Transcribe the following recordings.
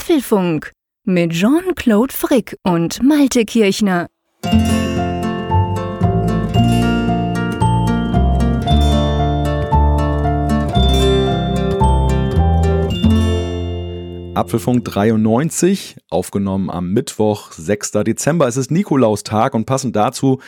Apfelfunk mit Jean-Claude Frick und Malte Kirchner. Apfelfunk 93, aufgenommen am Mittwoch, 6. Dezember. Es ist Nikolaustag und passend dazu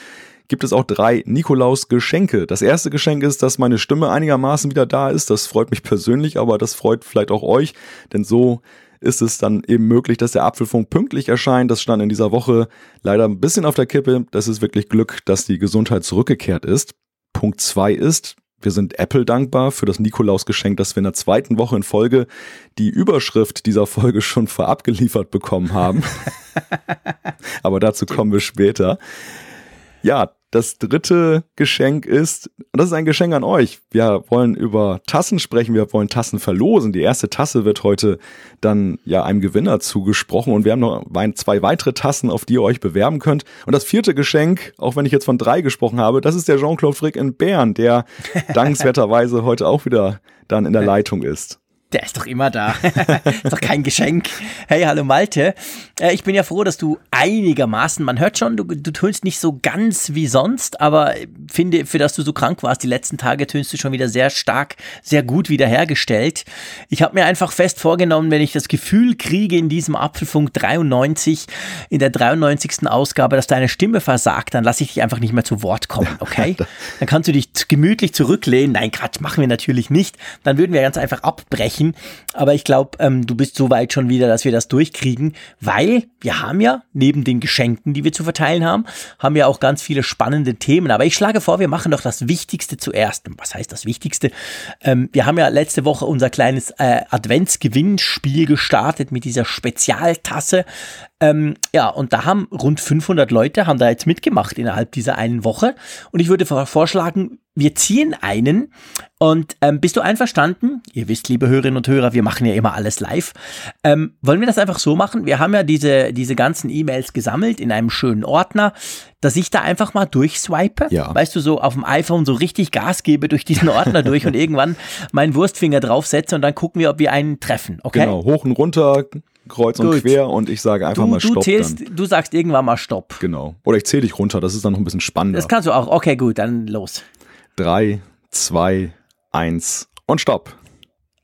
gibt es auch drei Nikolaus-Geschenke. Das erste Geschenk ist, dass meine Stimme einigermaßen wieder da ist. Das freut mich persönlich, aber das freut vielleicht auch euch, denn so ist es dann eben möglich, dass der Apfelfunk pünktlich erscheint. Das stand in dieser Woche leider ein bisschen auf der Kippe. Das ist wirklich Glück, dass die Gesundheit zurückgekehrt ist. Punkt zwei ist, wir sind Apple dankbar für das Nikolaus-Geschenk, dass wir in der zweiten Woche in Folge die Überschrift dieser Folge schon vorab geliefert bekommen haben. Aber dazu kommen wir später. Ja, das dritte Geschenk ist, und das ist ein Geschenk an euch. Wir wollen über Tassen sprechen, wir wollen Tassen verlosen. Die erste Tasse wird heute dann ja einem Gewinner zugesprochen und wir haben noch zwei weitere Tassen, auf die ihr euch bewerben könnt. Und das vierte Geschenk, auch wenn ich jetzt von drei gesprochen habe, das ist der Jean-Claude Frick in Bern, der dankenswerterweise heute auch wieder dann in der Leitung ist. Der ist doch immer da. ist doch kein Geschenk. Hey, hallo Malte. Äh, ich bin ja froh, dass du einigermaßen, man hört schon, du, du tönst nicht so ganz wie sonst, aber finde, für das du so krank warst, die letzten Tage tönst du schon wieder sehr stark, sehr gut wiederhergestellt. Ich habe mir einfach fest vorgenommen, wenn ich das Gefühl kriege in diesem Apfelfunk 93, in der 93. Ausgabe, dass deine Stimme versagt, dann lasse ich dich einfach nicht mehr zu Wort kommen, okay? Dann kannst du dich gemütlich zurücklehnen. Nein, Quatsch, machen wir natürlich nicht. Dann würden wir ganz einfach abbrechen sprechen. Aber ich glaube, ähm, du bist so weit schon wieder, dass wir das durchkriegen, weil wir haben ja neben den Geschenken, die wir zu verteilen haben, haben wir auch ganz viele spannende Themen. Aber ich schlage vor, wir machen doch das Wichtigste zuerst. Was heißt das Wichtigste? Ähm, wir haben ja letzte Woche unser kleines äh, Adventsgewinnspiel gestartet mit dieser Spezialtasse. Ähm, ja, und da haben rund 500 Leute haben da jetzt mitgemacht innerhalb dieser einen Woche. Und ich würde vorschlagen, wir ziehen einen und ähm, bist du einverstanden? Ihr wisst, liebe Hörerinnen und Hörer, wir machen ja immer alles live. Ähm, wollen wir das einfach so machen? Wir haben ja diese, diese ganzen E-Mails gesammelt in einem schönen Ordner, dass ich da einfach mal durchswipe. Ja. Weißt du, so auf dem iPhone so richtig Gas gebe durch diesen Ordner durch und irgendwann meinen Wurstfinger draufsetze und dann gucken wir, ob wir einen treffen. Okay? Genau, hoch und runter, kreuz und Gut. quer und ich sage einfach du, mal Stopp. Du, zählst, dann. du sagst irgendwann mal Stopp. Genau. Oder ich zähle dich runter, das ist dann noch ein bisschen spannender. Das kannst du auch. Okay, gut, dann los. Drei, zwei, eins und Stopp.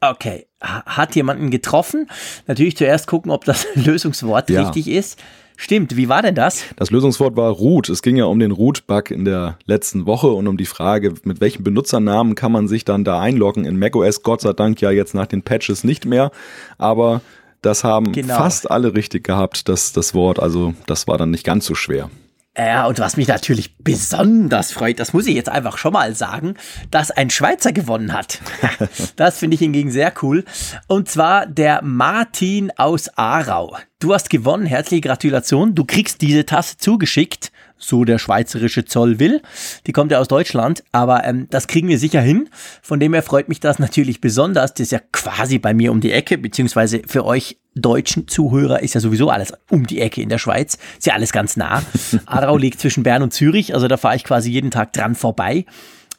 Okay. Hat jemanden getroffen? Natürlich zuerst gucken, ob das Lösungswort ja. richtig ist. Stimmt, wie war denn das? Das Lösungswort war Root. Es ging ja um den Root-Bug in der letzten Woche und um die Frage, mit welchem Benutzernamen kann man sich dann da einloggen in macOS. Gott sei Dank ja jetzt nach den Patches nicht mehr. Aber das haben genau. fast alle richtig gehabt, das, das Wort. Also das war dann nicht ganz so schwer. Ja, und was mich natürlich besonders freut, das muss ich jetzt einfach schon mal sagen, dass ein Schweizer gewonnen hat. das finde ich hingegen sehr cool. Und zwar der Martin aus Aarau. Du hast gewonnen, herzliche Gratulation. Du kriegst diese Tasse zugeschickt so der schweizerische Zoll will. Die kommt ja aus Deutschland, aber ähm, das kriegen wir sicher hin. Von dem her freut mich das natürlich besonders. Das ist ja quasi bei mir um die Ecke, beziehungsweise für euch deutschen Zuhörer ist ja sowieso alles um die Ecke in der Schweiz. Ist ja alles ganz nah. Aarau liegt zwischen Bern und Zürich, also da fahre ich quasi jeden Tag dran vorbei.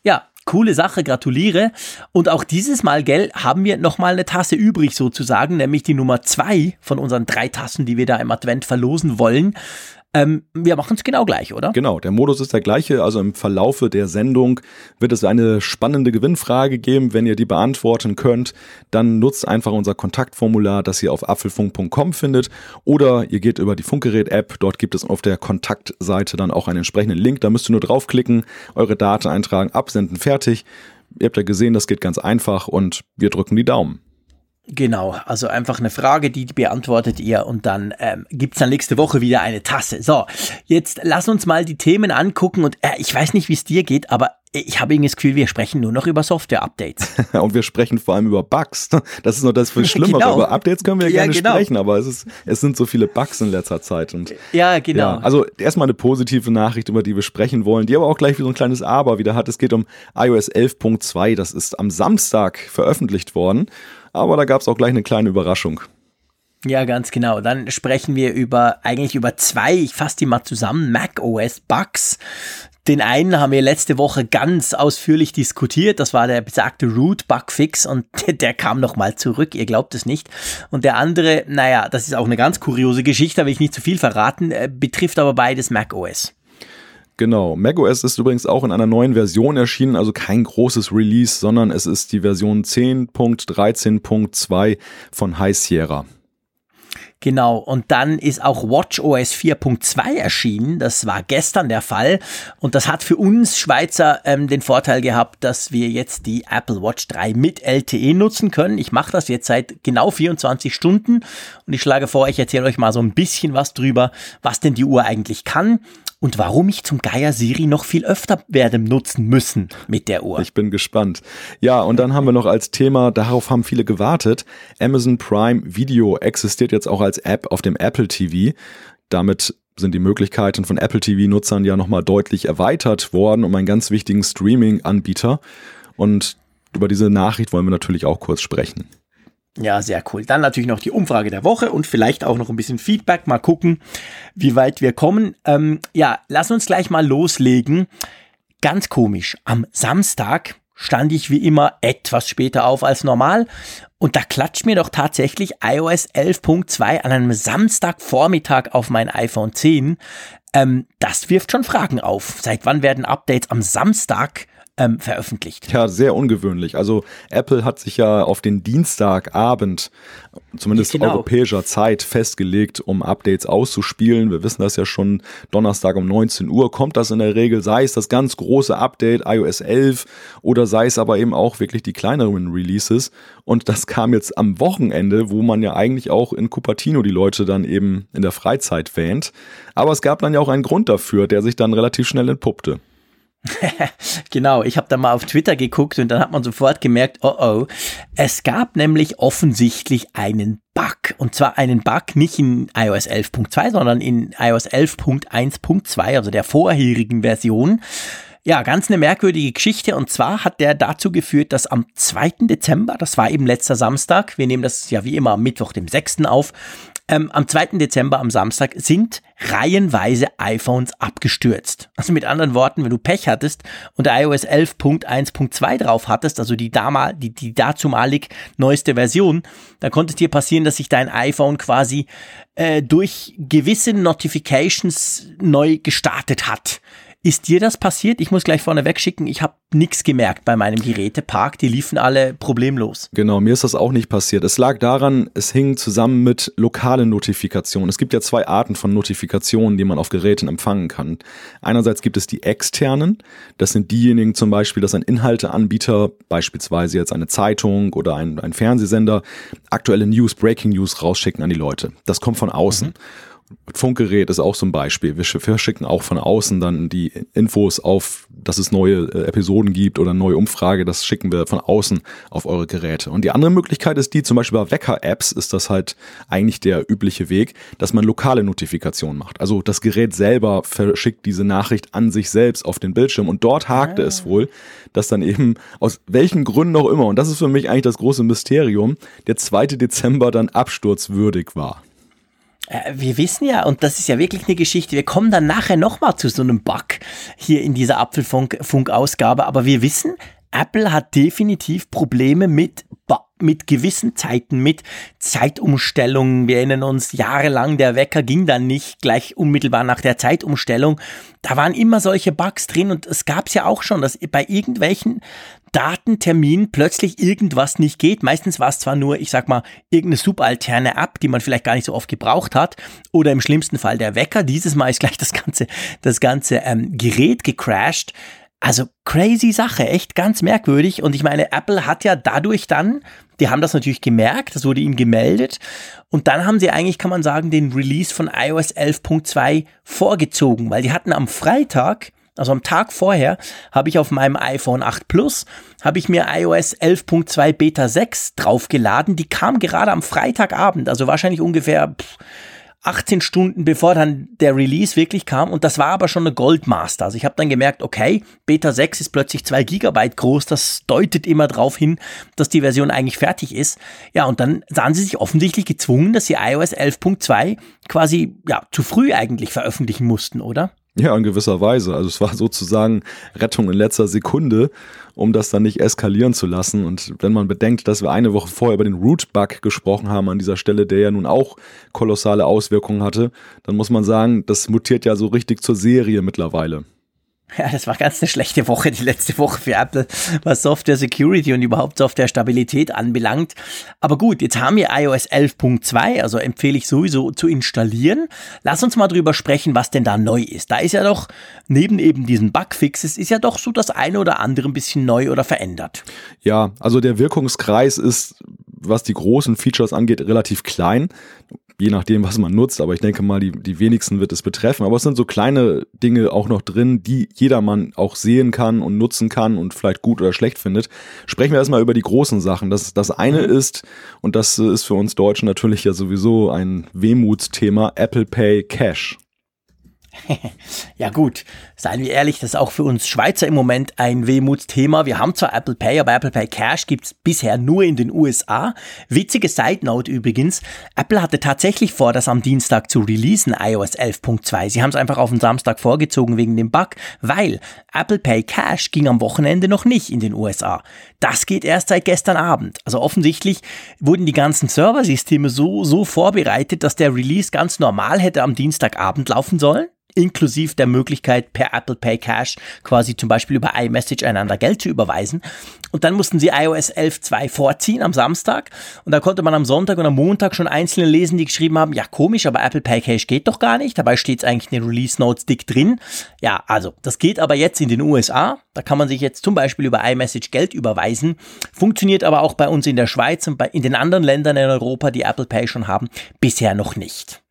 Ja, coole Sache, gratuliere. Und auch dieses Mal, gell, haben wir nochmal eine Tasse übrig sozusagen, nämlich die Nummer zwei von unseren drei Tassen, die wir da im Advent verlosen wollen. Ähm, wir machen es genau gleich, oder? Genau, der Modus ist der gleiche. Also im Verlaufe der Sendung wird es eine spannende Gewinnfrage geben. Wenn ihr die beantworten könnt, dann nutzt einfach unser Kontaktformular, das ihr auf apfelfunk.com findet. Oder ihr geht über die Funkgerät-App. Dort gibt es auf der Kontaktseite dann auch einen entsprechenden Link. Da müsst ihr nur draufklicken, eure Daten eintragen, absenden, fertig. Ihr habt ja gesehen, das geht ganz einfach und wir drücken die Daumen. Genau, also einfach eine Frage, die beantwortet ihr und dann ähm, gibt dann nächste Woche wieder eine Tasse. So, jetzt lass uns mal die Themen angucken und äh, ich weiß nicht, wie es dir geht, aber ich habe irgendwie das Gefühl, wir sprechen nur noch über Software-Updates. und wir sprechen vor allem über Bugs. Das ist noch das viel Schlimmere. Genau. Über Updates können wir ja, gerne genau. sprechen, aber es, ist, es sind so viele Bugs in letzter Zeit. Und, ja, genau. Ja, also erstmal eine positive Nachricht, über die wir sprechen wollen, die aber auch gleich wie so ein kleines Aber wieder hat. Es geht um iOS 11.2. Das ist am Samstag veröffentlicht worden. Aber da gab es auch gleich eine kleine Überraschung. Ja, ganz genau. Dann sprechen wir über eigentlich über zwei, ich fasse die mal zusammen, Mac OS Bugs, Den einen haben wir letzte Woche ganz ausführlich diskutiert. Das war der besagte Root Bugfix und der kam nochmal zurück. Ihr glaubt es nicht. Und der andere, naja, das ist auch eine ganz kuriose Geschichte, da will ich nicht zu viel verraten, äh, betrifft aber beides macOS. Genau. macOS ist übrigens auch in einer neuen Version erschienen, also kein großes Release, sondern es ist die Version 10.13.2 von High Sierra. Genau, und dann ist auch WatchOS 4.2 erschienen. Das war gestern der Fall. Und das hat für uns Schweizer ähm, den Vorteil gehabt, dass wir jetzt die Apple Watch 3 mit LTE nutzen können. Ich mache das jetzt seit genau 24 Stunden und ich schlage vor, ich erzähle euch mal so ein bisschen was drüber, was denn die Uhr eigentlich kann und warum ich zum Geier Siri noch viel öfter werde nutzen müssen mit der Uhr. Ich bin gespannt. Ja, und dann haben wir noch als Thema, darauf haben viele gewartet, Amazon Prime Video existiert jetzt auch als App auf dem Apple TV. Damit sind die Möglichkeiten von Apple TV-Nutzern ja nochmal deutlich erweitert worden um einen ganz wichtigen Streaming-Anbieter. Und über diese Nachricht wollen wir natürlich auch kurz sprechen. Ja, sehr cool. Dann natürlich noch die Umfrage der Woche und vielleicht auch noch ein bisschen Feedback. Mal gucken, wie weit wir kommen. Ähm, ja, lass uns gleich mal loslegen. Ganz komisch. Am Samstag stand ich wie immer etwas später auf als normal und da klatscht mir doch tatsächlich iOS 11.2 an einem Samstagvormittag auf mein iPhone 10. Ähm, das wirft schon Fragen auf. Seit wann werden Updates am Samstag ähm, veröffentlicht. Ja, sehr ungewöhnlich. Also Apple hat sich ja auf den Dienstagabend, zumindest genau. europäischer Zeit, festgelegt, um Updates auszuspielen. Wir wissen das ja schon, Donnerstag um 19 Uhr kommt das in der Regel, sei es das ganz große Update iOS 11 oder sei es aber eben auch wirklich die kleineren Releases. Und das kam jetzt am Wochenende, wo man ja eigentlich auch in Cupertino die Leute dann eben in der Freizeit wähnt. Aber es gab dann ja auch einen Grund dafür, der sich dann relativ schnell entpuppte. genau, ich habe da mal auf Twitter geguckt und dann hat man sofort gemerkt, oh oh, es gab nämlich offensichtlich einen Bug. Und zwar einen Bug nicht in iOS 11.2, sondern in iOS 11.1.2, also der vorherigen Version. Ja, ganz eine merkwürdige Geschichte. Und zwar hat der dazu geführt, dass am 2. Dezember, das war eben letzter Samstag, wir nehmen das ja wie immer am Mittwoch, dem 6. auf, ähm, am 2. Dezember, am Samstag, sind reihenweise iPhones abgestürzt. Also mit anderen Worten, wenn du Pech hattest und iOS 11.1.2 drauf hattest, also die, damal, die, die dazumalig neueste Version, dann konnte es dir passieren, dass sich dein iPhone quasi äh, durch gewisse Notifications neu gestartet hat. Ist dir das passiert? Ich muss gleich vorne wegschicken, ich habe nichts gemerkt bei meinem Gerätepark, die liefen alle problemlos. Genau, mir ist das auch nicht passiert. Es lag daran, es hing zusammen mit lokalen Notifikationen. Es gibt ja zwei Arten von Notifikationen, die man auf Geräten empfangen kann. Einerseits gibt es die externen, das sind diejenigen zum Beispiel, dass ein Inhalteanbieter, beispielsweise jetzt eine Zeitung oder ein, ein Fernsehsender, aktuelle News, Breaking News rausschicken an die Leute. Das kommt von außen. Mhm. Funkgerät ist auch so ein Beispiel. Wir verschicken auch von außen dann die Infos auf, dass es neue äh, Episoden gibt oder neue Umfrage. Das schicken wir von außen auf eure Geräte. Und die andere Möglichkeit ist die, zum Beispiel bei Wecker-Apps ist das halt eigentlich der übliche Weg, dass man lokale Notifikationen macht. Also das Gerät selber verschickt diese Nachricht an sich selbst auf den Bildschirm und dort hakte ah. es wohl, dass dann eben aus welchen Gründen auch immer, und das ist für mich eigentlich das große Mysterium, der 2. Dezember dann absturzwürdig war. Äh, wir wissen ja, und das ist ja wirklich eine Geschichte, wir kommen dann nachher nochmal zu so einem Bug hier in dieser Apfelfunk-Ausgabe, aber wir wissen, Apple hat definitiv Probleme mit, mit gewissen Zeiten, mit Zeitumstellungen. Wir erinnern uns, jahrelang der Wecker ging dann nicht gleich unmittelbar nach der Zeitumstellung. Da waren immer solche Bugs drin und es gab es ja auch schon, dass bei irgendwelchen Datentermin plötzlich irgendwas nicht geht. Meistens war es zwar nur, ich sag mal, irgendeine subalterne App, die man vielleicht gar nicht so oft gebraucht hat, oder im schlimmsten Fall der Wecker. Dieses Mal ist gleich das ganze, das ganze ähm, Gerät gecrashed. Also crazy Sache, echt ganz merkwürdig. Und ich meine, Apple hat ja dadurch dann, die haben das natürlich gemerkt, das wurde ihm gemeldet. Und dann haben sie eigentlich, kann man sagen, den Release von iOS 11.2 vorgezogen, weil die hatten am Freitag also am Tag vorher habe ich auf meinem iPhone 8 Plus, habe ich mir iOS 11.2 Beta 6 draufgeladen. Die kam gerade am Freitagabend, also wahrscheinlich ungefähr 18 Stunden bevor dann der Release wirklich kam. Und das war aber schon eine Goldmaster. Also ich habe dann gemerkt, okay, Beta 6 ist plötzlich 2 Gigabyte groß. Das deutet immer darauf hin, dass die Version eigentlich fertig ist. Ja, und dann sahen sie sich offensichtlich gezwungen, dass sie iOS 11.2 quasi ja, zu früh eigentlich veröffentlichen mussten, oder? Ja, in gewisser Weise. Also es war sozusagen Rettung in letzter Sekunde, um das dann nicht eskalieren zu lassen. Und wenn man bedenkt, dass wir eine Woche vorher über den Root-Bug gesprochen haben an dieser Stelle, der ja nun auch kolossale Auswirkungen hatte, dann muss man sagen, das mutiert ja so richtig zur Serie mittlerweile. Ja, das war ganz eine schlechte Woche, die letzte Woche für Apple, was Software Security und überhaupt Software Stabilität anbelangt. Aber gut, jetzt haben wir iOS 11.2, also empfehle ich sowieso zu installieren. Lass uns mal drüber sprechen, was denn da neu ist. Da ist ja doch, neben eben diesen Bugfixes, ist ja doch so das eine oder andere ein bisschen neu oder verändert. Ja, also der Wirkungskreis ist was die großen Features angeht, relativ klein je nachdem, was man nutzt, aber ich denke mal, die, die wenigsten wird es betreffen. Aber es sind so kleine Dinge auch noch drin, die jedermann auch sehen kann und nutzen kann und vielleicht gut oder schlecht findet. Sprechen wir erstmal über die großen Sachen. Das, das eine mhm. ist, und das ist für uns Deutschen natürlich ja sowieso ein Wehmutsthema, Apple Pay Cash. ja gut, seien wir ehrlich, das ist auch für uns Schweizer im Moment ein Wehmutsthema. Wir haben zwar Apple Pay, aber Apple Pay Cash gibt's bisher nur in den USA. Witzige Side Note übrigens, Apple hatte tatsächlich vor, das am Dienstag zu releasen, iOS 11.2. Sie haben es einfach auf den Samstag vorgezogen wegen dem Bug, weil Apple Pay Cash ging am Wochenende noch nicht in den USA. Das geht erst seit gestern Abend. Also offensichtlich wurden die ganzen Serversysteme so, so vorbereitet, dass der Release ganz normal hätte am Dienstagabend laufen sollen inklusive der Möglichkeit, per Apple Pay Cash quasi zum Beispiel über iMessage einander Geld zu überweisen. Und dann mussten sie iOS 11.2 vorziehen am Samstag. Und da konnte man am Sonntag und am Montag schon Einzelne lesen, die geschrieben haben, ja komisch, aber Apple Pay Cash geht doch gar nicht. Dabei steht es eigentlich in den Release Notes dick drin. Ja, also das geht aber jetzt in den USA. Da kann man sich jetzt zum Beispiel über iMessage Geld überweisen. Funktioniert aber auch bei uns in der Schweiz und bei, in den anderen Ländern in Europa, die Apple Pay schon haben, bisher noch nicht.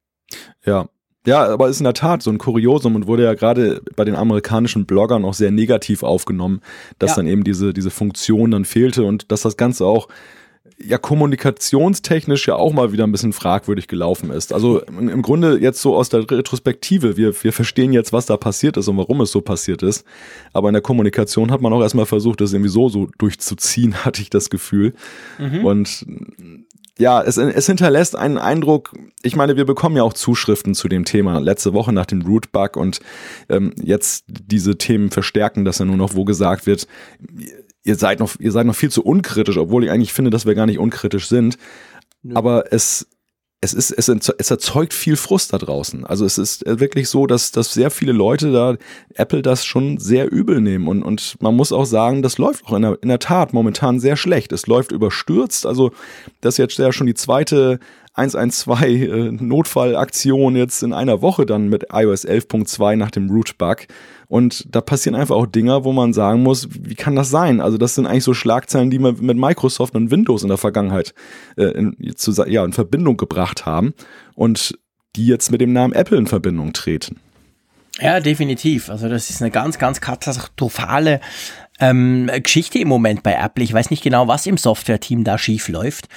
Ja, ja, aber ist in der Tat so ein Kuriosum und wurde ja gerade bei den amerikanischen Bloggern auch sehr negativ aufgenommen, dass ja. dann eben diese, diese Funktion dann fehlte und dass das Ganze auch ja kommunikationstechnisch ja auch mal wieder ein bisschen fragwürdig gelaufen ist. Also im Grunde jetzt so aus der Retrospektive, wir, wir verstehen jetzt, was da passiert ist und warum es so passiert ist. Aber in der Kommunikation hat man auch erstmal versucht, das irgendwie so, so durchzuziehen, hatte ich das Gefühl. Mhm. Und ja, es, es hinterlässt einen Eindruck, ich meine, wir bekommen ja auch Zuschriften zu dem Thema letzte Woche nach dem Root-Bug und ähm, jetzt diese Themen verstärken das ja nur noch, wo gesagt wird, ihr seid noch, ihr seid noch viel zu unkritisch, obwohl ich eigentlich finde, dass wir gar nicht unkritisch sind. Aber es, es ist, es, es erzeugt viel Frust da draußen. Also es ist wirklich so, dass, dass sehr viele Leute da Apple das schon sehr übel nehmen und, und man muss auch sagen, das läuft auch in der, in der Tat momentan sehr schlecht. Es läuft überstürzt. Also das ist jetzt ja schon die zweite 112 äh, Notfallaktion jetzt in einer Woche dann mit iOS 11.2 nach dem Root-Bug. Und da passieren einfach auch Dinge, wo man sagen muss, wie kann das sein? Also das sind eigentlich so Schlagzeilen, die wir mit Microsoft und Windows in der Vergangenheit äh, in, zu, ja, in Verbindung gebracht haben und die jetzt mit dem Namen Apple in Verbindung treten. Ja, definitiv. Also das ist eine ganz, ganz katastrophale ähm, Geschichte im Moment bei Apple. Ich weiß nicht genau, was im Software-Team da schief läuft,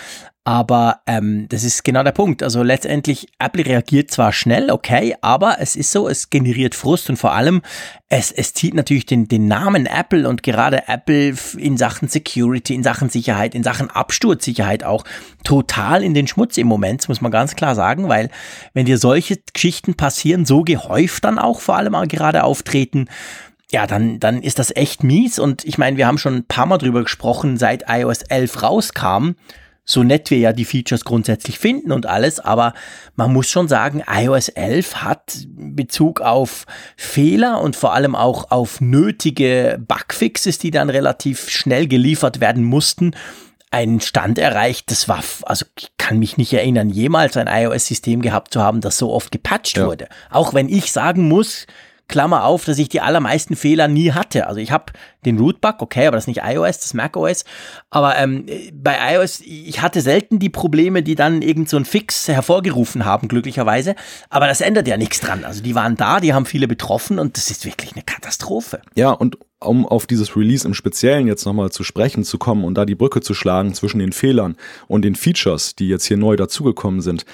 aber ähm, das ist genau der Punkt. Also letztendlich, Apple reagiert zwar schnell, okay, aber es ist so, es generiert Frust und vor allem, es, es zieht natürlich den, den Namen Apple und gerade Apple in Sachen Security, in Sachen Sicherheit, in Sachen Absturzsicherheit auch total in den Schmutz im Moment, muss man ganz klar sagen, weil wenn dir solche Geschichten passieren, so gehäuft dann auch vor allem auch gerade auftreten, ja, dann, dann ist das echt mies. Und ich meine, wir haben schon ein paar Mal drüber gesprochen, seit iOS 11 rauskam, so nett wir ja die Features grundsätzlich finden und alles, aber man muss schon sagen, iOS 11 hat Bezug auf Fehler und vor allem auch auf nötige Bugfixes, die dann relativ schnell geliefert werden mussten, einen Stand erreicht, das war, also ich kann mich nicht erinnern, jemals ein iOS-System gehabt zu haben, das so oft gepatcht ja. wurde. Auch wenn ich sagen muss, Klammer auf, dass ich die allermeisten Fehler nie hatte. Also ich habe den Rootbug, okay, aber das ist nicht iOS, das ist macOS. Aber ähm, bei iOS, ich hatte selten die Probleme, die dann irgend so ein Fix hervorgerufen haben, glücklicherweise. Aber das ändert ja nichts dran. Also die waren da, die haben viele betroffen und das ist wirklich eine Katastrophe. Ja, und um auf dieses Release im Speziellen jetzt nochmal zu sprechen zu kommen und da die Brücke zu schlagen zwischen den Fehlern und den Features, die jetzt hier neu dazugekommen sind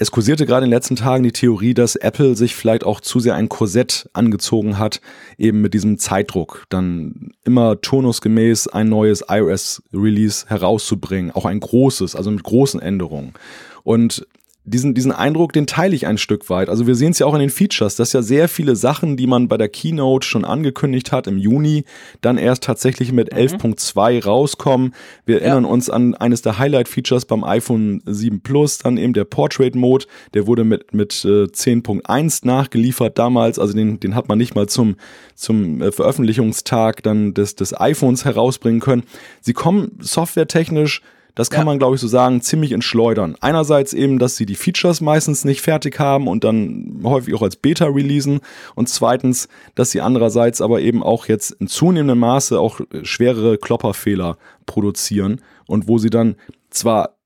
es kursierte gerade in den letzten Tagen die Theorie, dass Apple sich vielleicht auch zu sehr ein Korsett angezogen hat, eben mit diesem Zeitdruck, dann immer turnusgemäß ein neues iOS-Release herauszubringen, auch ein großes, also mit großen Änderungen. Und diesen, diesen Eindruck, den teile ich ein Stück weit. Also wir sehen es ja auch in den Features, dass ja sehr viele Sachen, die man bei der Keynote schon angekündigt hat im Juni, dann erst tatsächlich mit mhm. 11.2 rauskommen. Wir ja. erinnern uns an eines der Highlight-Features beim iPhone 7 Plus, dann eben der Portrait Mode, der wurde mit, mit äh, 10.1 nachgeliefert damals, also den, den hat man nicht mal zum, zum äh, Veröffentlichungstag dann des, des iPhones herausbringen können. Sie kommen softwaretechnisch das kann ja. man, glaube ich, so sagen, ziemlich entschleudern. Einerseits eben, dass sie die Features meistens nicht fertig haben und dann häufig auch als Beta releasen. Und zweitens, dass sie andererseits aber eben auch jetzt in zunehmendem Maße auch schwerere Klopperfehler produzieren und wo sie dann zwar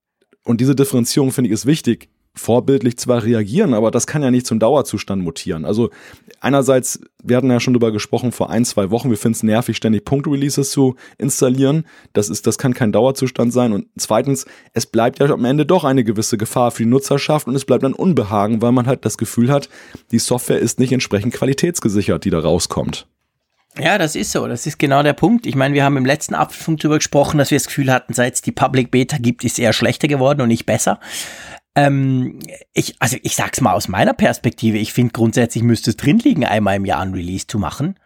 und diese Differenzierung finde ich ist wichtig vorbildlich zwar reagieren, aber das kann ja nicht zum Dauerzustand mutieren. Also einerseits, wir hatten ja schon drüber gesprochen vor ein, zwei Wochen, wir finden es nervig, ständig Punkt-Releases zu installieren. Das ist, das kann kein Dauerzustand sein. Und zweitens, es bleibt ja am Ende doch eine gewisse Gefahr für die Nutzerschaft und es bleibt ein Unbehagen, weil man halt das Gefühl hat, die Software ist nicht entsprechend qualitätsgesichert, die da rauskommt. Ja, das ist so. Das ist genau der Punkt. Ich meine, wir haben im letzten Apfelfunk darüber gesprochen, dass wir das Gefühl hatten, seit es die Public Beta gibt, ist eher schlechter geworden und nicht besser. Ähm, ich, also ich sag's mal aus meiner Perspektive, ich finde grundsätzlich müsste es drin liegen, einmal im Jahr ein Release zu machen.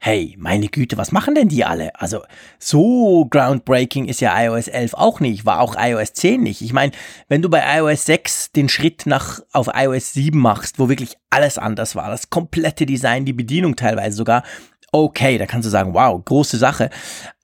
Hey, meine Güte, was machen denn die alle? Also so groundbreaking ist ja iOS 11 auch nicht, war auch iOS 10 nicht. Ich meine, wenn du bei iOS 6 den Schritt nach auf iOS 7 machst, wo wirklich alles anders war, das komplette Design, die Bedienung teilweise sogar, okay, da kannst du sagen, wow, große Sache.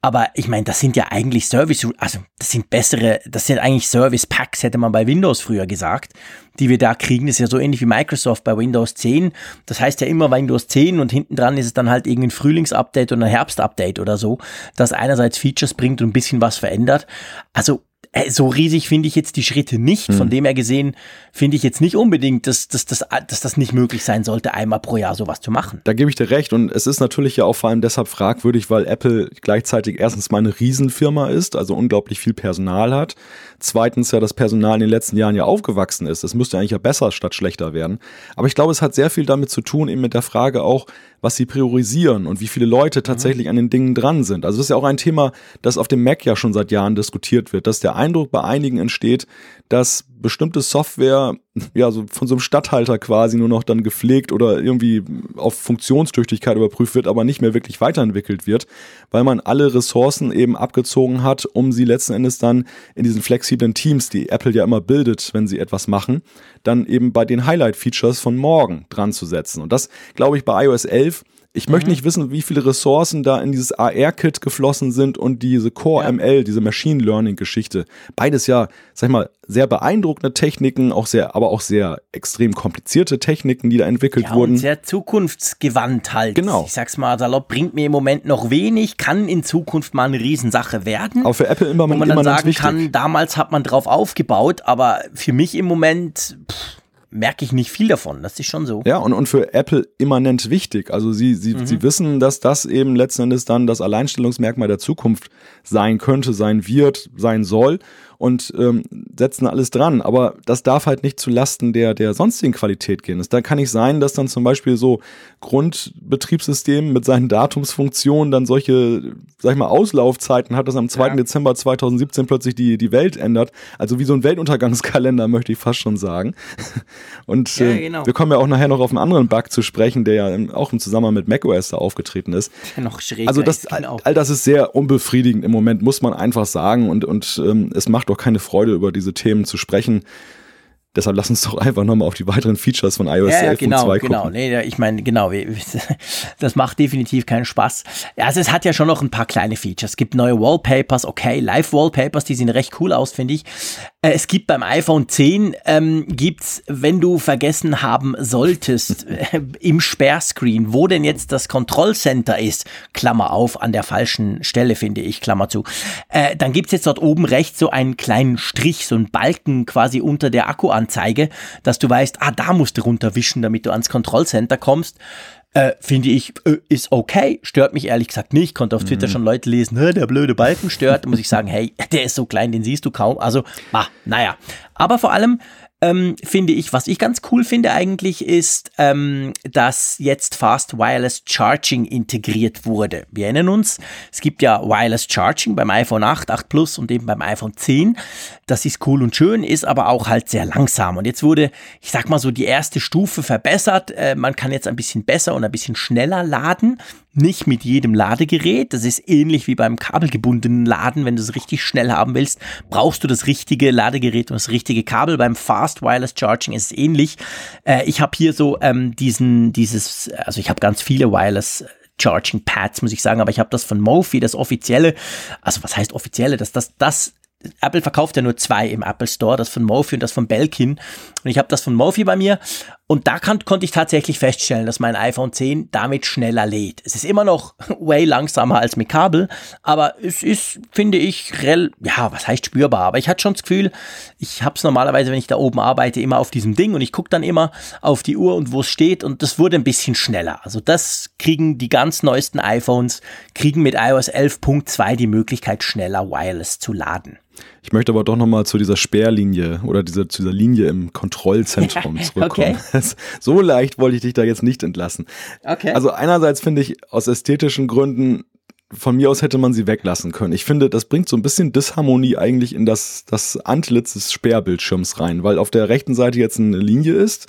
Aber ich meine, das sind ja eigentlich Service, also das sind bessere, das sind eigentlich Service Packs, hätte man bei Windows früher gesagt, die wir da kriegen. Das ist ja so ähnlich wie Microsoft bei Windows 10. Das heißt ja immer Windows 10 und hinten dran ist es dann halt irgendein Frühlingsupdate oder ein Herbstupdate oder so, das einerseits Features bringt und ein bisschen was verändert. Also so riesig finde ich jetzt die Schritte nicht. Von hm. dem her gesehen finde ich jetzt nicht unbedingt, dass, dass, dass, dass das nicht möglich sein sollte, einmal pro Jahr sowas zu machen. Da gebe ich dir recht. Und es ist natürlich ja auch vor allem deshalb fragwürdig, weil Apple gleichzeitig erstens mal eine Riesenfirma ist, also unglaublich viel Personal hat. Zweitens ja das Personal in den letzten Jahren ja aufgewachsen ist. Es müsste eigentlich ja besser statt schlechter werden. Aber ich glaube, es hat sehr viel damit zu tun, eben mit der Frage auch, was sie priorisieren und wie viele Leute mhm. tatsächlich mhm. an den Dingen dran sind. Also das ist ja auch ein Thema, das auf dem Mac ja schon seit Jahren diskutiert wird, dass der Eindruck bei einigen entsteht, dass bestimmte Software ja so von so einem Stadthalter quasi nur noch dann gepflegt oder irgendwie auf Funktionstüchtigkeit überprüft wird, aber nicht mehr wirklich weiterentwickelt wird, weil man alle Ressourcen eben abgezogen hat, um sie letzten Endes dann in diesen flexiblen Teams, die Apple ja immer bildet, wenn sie etwas machen, dann eben bei den Highlight-Features von morgen dran zu setzen. Und das, glaube ich, bei iOS 11 ich möchte mhm. nicht wissen, wie viele Ressourcen da in dieses AR-Kit geflossen sind und diese Core ML, diese Machine Learning-Geschichte. Beides ja, sag ich mal, sehr beeindruckende Techniken, auch sehr, aber auch sehr extrem komplizierte Techniken, die da entwickelt ja, wurden. Und sehr zukunftsgewandt halt. Genau. Ich sag's mal salopp, bringt mir im Moment noch wenig, kann in Zukunft mal eine Riesensache werden. Auch für Apple immer, wo man dann sagen wichtig. kann, damals hat man drauf aufgebaut, aber für mich im Moment, pff, merke ich nicht viel davon. Das ist schon so. Ja, und, und für Apple immanent wichtig. Also sie, sie, mhm. sie wissen, dass das eben letzten Endes dann das Alleinstellungsmerkmal der Zukunft sein könnte, sein wird, sein soll und ähm, setzen alles dran. Aber das darf halt nicht zu Lasten der, der sonstigen Qualität gehen. Da kann nicht sein, dass dann zum Beispiel so Grundbetriebssystem mit seinen Datumsfunktionen dann solche, sag ich mal, Auslaufzeiten hat, dass am 2. Ja. Dezember 2017 plötzlich die, die Welt ändert. Also wie so ein Weltuntergangskalender, möchte ich fast schon sagen. Und ja, äh, genau. wir kommen ja auch nachher noch auf einen anderen Bug zu sprechen, der ja auch im Zusammenhang mit macOS da aufgetreten ist. Der noch schräger also das, all, genau. all das ist sehr unbefriedigend im Moment, muss man einfach sagen. Und, und ähm, es macht doch keine Freude, über diese Themen zu sprechen. Deshalb lass uns doch einfach nochmal auf die weiteren Features von iOS ja, 11 genau, und 2 gucken. Genau, nee, ich meine, genau, das macht definitiv keinen Spaß. Also es hat ja schon noch ein paar kleine Features. Es gibt neue Wallpapers, okay, Live-Wallpapers, die sehen recht cool aus, finde ich. Äh, es gibt beim iPhone 10, ähm, gibt's, wenn du vergessen haben solltest, äh, im Sperrscreen, wo denn jetzt das Kontrollcenter ist, Klammer auf, an der falschen Stelle, finde ich, Klammer zu, äh, dann gibt's jetzt dort oben rechts so einen kleinen Strich, so einen Balken quasi unter der Akkuanzeige, dass du weißt, ah, da musst du runterwischen, damit du ans Kontrollcenter kommst. Äh, finde ich, äh, ist okay. Stört mich ehrlich gesagt nicht. Konnte auf Twitter mhm. schon Leute lesen, der blöde Balken stört. Da muss ich sagen, hey, der ist so klein, den siehst du kaum. Also, ah, naja. Aber vor allem, ähm, finde ich. Was ich ganz cool finde eigentlich ist, ähm, dass jetzt Fast Wireless Charging integriert wurde. Wir erinnern uns, es gibt ja Wireless Charging beim iPhone 8, 8 Plus und eben beim iPhone 10. Das ist cool und schön, ist aber auch halt sehr langsam. Und jetzt wurde, ich sag mal so, die erste Stufe verbessert. Äh, man kann jetzt ein bisschen besser und ein bisschen schneller laden nicht mit jedem Ladegerät. Das ist ähnlich wie beim kabelgebundenen Laden. Wenn du es richtig schnell haben willst, brauchst du das richtige Ladegerät und das richtige Kabel. Beim Fast Wireless Charging ist es ähnlich. Äh, ich habe hier so ähm, diesen, dieses, also ich habe ganz viele Wireless Charging Pads, muss ich sagen, aber ich habe das von Mophie, das offizielle, also was heißt offizielle, das, das, das Apple verkauft ja nur zwei im Apple Store, das von Mophie und das von Belkin. Und ich habe das von Mophie bei mir und da kann, konnte ich tatsächlich feststellen, dass mein iPhone 10 damit schneller lädt. Es ist immer noch way langsamer als mit Kabel, aber es ist, finde ich, rel ja, was heißt spürbar, aber ich hatte schon das Gefühl, ich habe es normalerweise, wenn ich da oben arbeite, immer auf diesem Ding und ich gucke dann immer auf die Uhr und wo es steht und das wurde ein bisschen schneller. Also das kriegen die ganz neuesten iPhones, kriegen mit iOS 11.2 die Möglichkeit, schneller wireless zu laden. Ich möchte aber doch nochmal zu dieser Sperrlinie oder dieser, zu dieser Linie im Kontrollzentrum zurückkommen. Okay. so leicht wollte ich dich da jetzt nicht entlassen. Okay. Also einerseits finde ich aus ästhetischen Gründen von mir aus hätte man sie weglassen können. Ich finde, das bringt so ein bisschen Disharmonie eigentlich in das, das Antlitz des Sperrbildschirms rein, weil auf der rechten Seite jetzt eine Linie ist,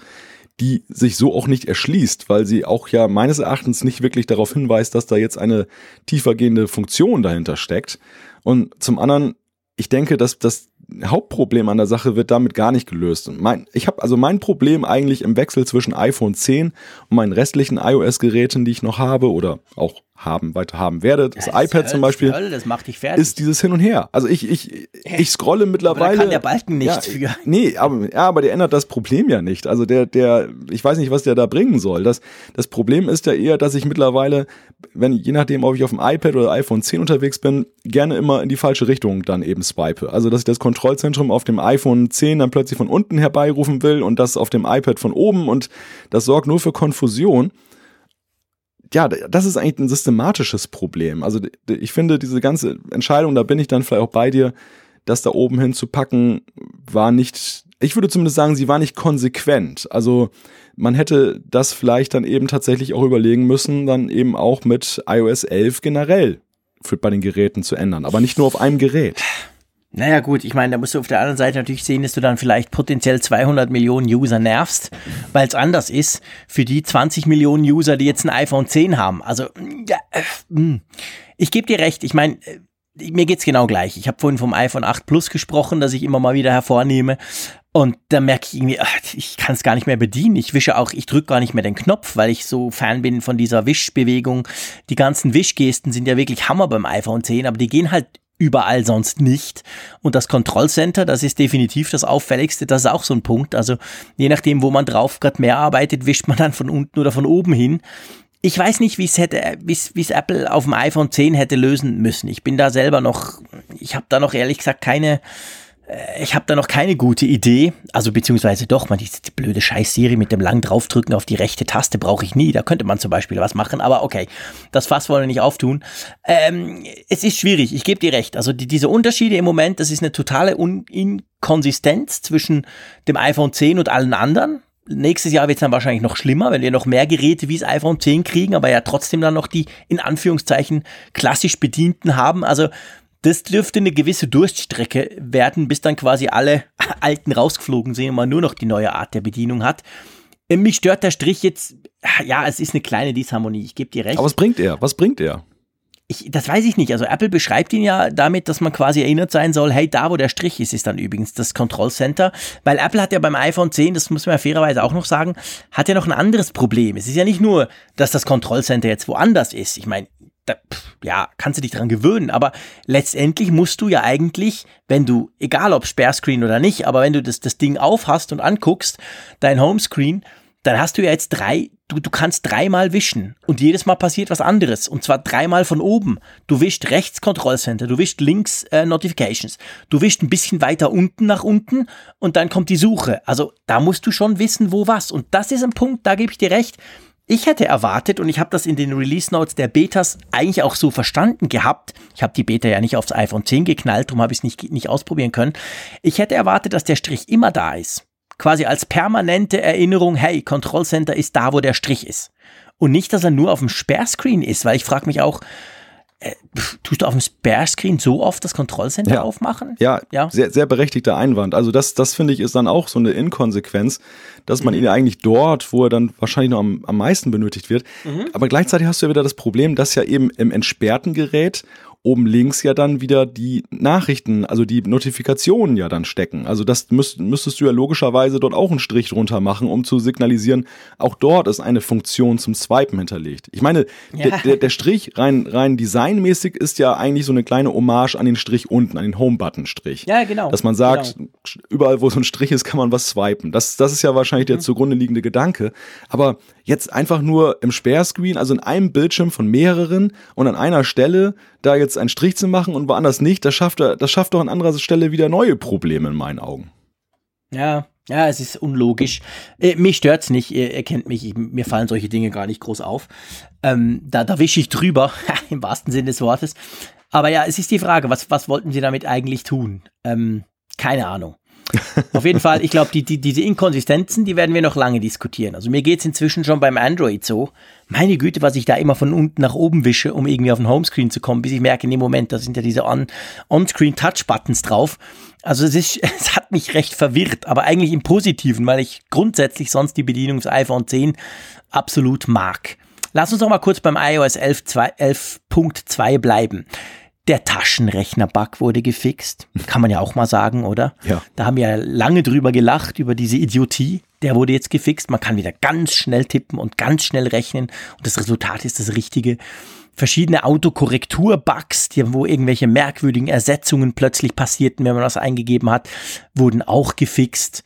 die sich so auch nicht erschließt, weil sie auch ja meines Erachtens nicht wirklich darauf hinweist, dass da jetzt eine tiefergehende Funktion dahinter steckt. Und zum anderen ich denke, dass das Hauptproblem an der Sache wird damit gar nicht gelöst. Mein, ich habe also mein Problem eigentlich im Wechsel zwischen iPhone 10 und meinen restlichen iOS-Geräten, die ich noch habe oder auch haben, weiter haben werde. Das, das iPad zum Beispiel Hölle, das macht dich fertig. ist dieses Hin und Her. Also ich, ich, ich scrolle mittlerweile. Aber da kann der Balken nichts ja, für. Nee, aber, ja, aber der ändert das Problem ja nicht. Also der, der, ich weiß nicht, was der da bringen soll. Das, das Problem ist ja eher, dass ich mittlerweile, wenn, je nachdem, ob ich auf dem iPad oder iPhone 10 unterwegs bin, gerne immer in die falsche Richtung dann eben swipe. Also, dass ich das Kontrollzentrum auf dem iPhone 10 dann plötzlich von unten herbeirufen will und das auf dem iPad von oben und das sorgt nur für Konfusion ja, das ist eigentlich ein systematisches Problem. Also ich finde, diese ganze Entscheidung, da bin ich dann vielleicht auch bei dir, das da oben hin zu packen, war nicht, ich würde zumindest sagen, sie war nicht konsequent. Also man hätte das vielleicht dann eben tatsächlich auch überlegen müssen, dann eben auch mit iOS 11 generell bei den Geräten zu ändern, aber nicht nur auf einem Gerät. Naja gut, ich meine, da musst du auf der anderen Seite natürlich sehen, dass du dann vielleicht potenziell 200 Millionen User nervst, weil es anders ist für die 20 Millionen User, die jetzt ein iPhone 10 haben. Also, ja, äh, hm. ich gebe dir recht, ich meine, äh, mir geht's genau gleich. Ich habe vorhin vom iPhone 8 Plus gesprochen, das ich immer mal wieder hervornehme. Und da merke ich irgendwie, ich kann es gar nicht mehr bedienen. Ich wische auch, ich drücke gar nicht mehr den Knopf, weil ich so Fan bin von dieser Wischbewegung. Die ganzen Wischgesten sind ja wirklich Hammer beim iPhone 10, aber die gehen halt überall sonst nicht. Und das Kontrollcenter, das ist definitiv das auffälligste, das ist auch so ein Punkt. Also je nachdem, wo man drauf gerade mehr arbeitet, wischt man dann von unten oder von oben hin. Ich weiß nicht, wie es hätte, wie es Apple auf dem iPhone 10 hätte lösen müssen. Ich bin da selber noch, ich habe da noch ehrlich gesagt keine, ich habe da noch keine gute Idee. Also beziehungsweise doch, man, die, die blöde Scheiß-Siri mit dem lang draufdrücken auf die rechte Taste brauche ich nie. Da könnte man zum Beispiel was machen, aber okay, das Fass wollen wir nicht auftun. Ähm, es ist schwierig, ich gebe dir recht. Also die, diese Unterschiede im Moment, das ist eine totale Un Inkonsistenz zwischen dem iPhone 10 und allen anderen. Nächstes Jahr wird es dann wahrscheinlich noch schlimmer, wenn wir noch mehr Geräte wie das iPhone 10 kriegen, aber ja trotzdem dann noch die in Anführungszeichen klassisch bedienten haben. Also das dürfte eine gewisse Durststrecke werden, bis dann quasi alle alten rausgeflogen sind und man nur noch die neue Art der Bedienung hat. Äh, mich stört der Strich jetzt, ja, es ist eine kleine Disharmonie, ich gebe dir recht. Aber was bringt er? Was bringt er? Ich, das weiß ich nicht. Also Apple beschreibt ihn ja damit, dass man quasi erinnert sein soll, hey, da wo der Strich ist, ist dann übrigens das Control Center. Weil Apple hat ja beim iPhone 10, das muss man ja fairerweise auch noch sagen, hat ja noch ein anderes Problem. Es ist ja nicht nur, dass das Control Center jetzt woanders ist. Ich meine, da, ja, kannst du dich dran gewöhnen, aber letztendlich musst du ja eigentlich, wenn du, egal ob Sperrscreen oder nicht, aber wenn du das, das Ding aufhast und anguckst, dein Homescreen, dann hast du ja jetzt drei, du, du kannst dreimal wischen und jedes Mal passiert was anderes und zwar dreimal von oben. Du wischst rechts Kontrollcenter, du wischst links äh, Notifications, du wischst ein bisschen weiter unten nach unten und dann kommt die Suche. Also da musst du schon wissen, wo was. Und das ist ein Punkt, da gebe ich dir recht ich hätte erwartet, und ich habe das in den Release Notes der Betas eigentlich auch so verstanden gehabt, ich habe die Beta ja nicht aufs iPhone 10 geknallt, darum habe ich es nicht, nicht ausprobieren können, ich hätte erwartet, dass der Strich immer da ist. quasi als permanente Erinnerung, hey, Control Center ist da, wo der Strich ist. Und nicht, dass er nur auf dem Sperrscreen ist, weil ich frage mich auch, äh, tust du auf dem Sperrscreen so oft das Kontrollcenter Ja. aufmachen? Ja, Ja. Sehr, sehr berechtigter Einwand. Also das, das finde ich ist dann auch so eine Inkonsequenz, dass man ihn eigentlich dort, wo er dann wahrscheinlich noch am, am meisten benötigt wird. Aber gleichzeitig hast du ja wieder das Problem, dass ja eben im entsperrten Gerät oben links ja dann wieder die Nachrichten, also die Notifikationen ja dann stecken. Also das müsst, müsstest du ja logischerweise dort auch einen Strich drunter machen, um zu signalisieren, auch dort ist eine Funktion zum Swipen hinterlegt. Ich meine, Ja. der, der, der Strich rein, rein designmäßig ist ja eigentlich so eine kleine Hommage an den Strich unten, an den Home-Button-Strich. Ja, genau. Dass man sagt, überall wo so ein Strich ist, kann man was swipen. Das, das ist ja wahrscheinlich der zugrunde liegende Gedanke. Aber jetzt einfach nur im Sperrscreen, also in einem Bildschirm von mehreren und an einer Stelle da jetzt einen Strich zu machen und woanders nicht, das schafft, das schafft doch an anderer Stelle wieder neue Probleme in meinen Augen. Ja, ja, es ist unlogisch. Äh, mich stört's nicht, ihr, ihr kennt mich, ich, mir fallen solche Dinge gar nicht groß auf. Ähm, da da wische ich drüber, im wahrsten Sinne des Wortes. Aber ja, es ist die Frage, was, was wollten sie damit eigentlich tun? Ähm, keine Ahnung. Auf jeden Fall, ich glaube, die, die, diese Inkonsistenzen, die werden wir noch lange diskutieren. Also mir geht's inzwischen schon beim Android so. Meine Güte, was ich da immer von unten nach oben wische, um irgendwie auf den Homescreen zu kommen, bis ich merke, in dem Moment, da sind ja diese On- On-Screen-Touch-Buttons drauf. Also es, ist, es hat mich recht verwirrt, aber eigentlich im Positiven, weil ich grundsätzlich sonst die Bedienung des iPhone 10 absolut mag. Lass uns doch mal kurz beim iOS 11.2 11.2 bleiben. Der Taschenrechner-Bug wurde gefixt. Kann man ja auch mal sagen, oder? Ja. Da haben wir lange drüber gelacht, über diese Idiotie. Der wurde jetzt gefixt. Man kann wieder ganz schnell tippen und ganz schnell rechnen. Und das Resultat ist das Richtige. Verschiedene Autokorrektur-Bugs, die, wo irgendwelche merkwürdigen Ersetzungen plötzlich passierten, wenn man was eingegeben hat, wurden auch gefixt.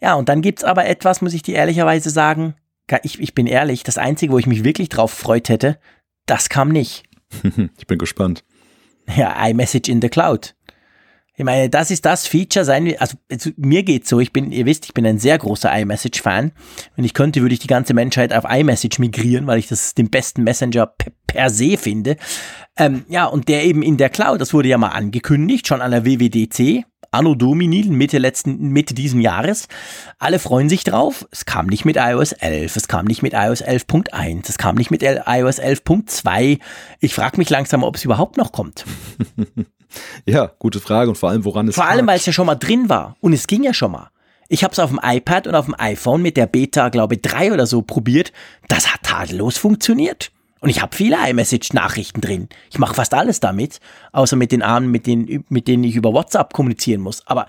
Ja, und dann gibt's aber etwas, muss ich dir ehrlicherweise sagen. Ich, ich bin ehrlich, das Einzige, wo ich mich wirklich drauf gefreut hätte, das kam nicht. ich bin gespannt. Ja, iMessage in the Cloud. Ich meine, das ist das Feature sein, also also mir geht's so, ich bin, ihr wisst, ich bin ein sehr großer iMessage-Fan. Wenn ich könnte, würde ich die ganze Menschheit auf iMessage migrieren, weil ich das den besten Messenger per, per se finde. Ähm, ja, und der eben in der Cloud, das wurde ja mal angekündigt, schon an der WWDC, Anno Domini, Mitte letzten, Mitte diesen Jahres. Alle freuen sich drauf. Es kam nicht mit iOS 11, es kam nicht mit iOS 11.1, es kam nicht mit iOS 11.2. Ich frage mich langsam, ob es überhaupt noch kommt. Ja, gute Frage und vor allem, woran es Vor allem, weil es ja schon mal drin war. Und es ging ja schon mal. Ich habe es auf dem iPad und auf dem iPhone mit der Beta, glaube ich, 3 oder so probiert. Das hat tadellos funktioniert. Und ich habe viele iMessage-Nachrichten drin. Ich mache fast alles damit, außer mit den Armen, mit denen, mit denen ich über WhatsApp kommunizieren muss. Aber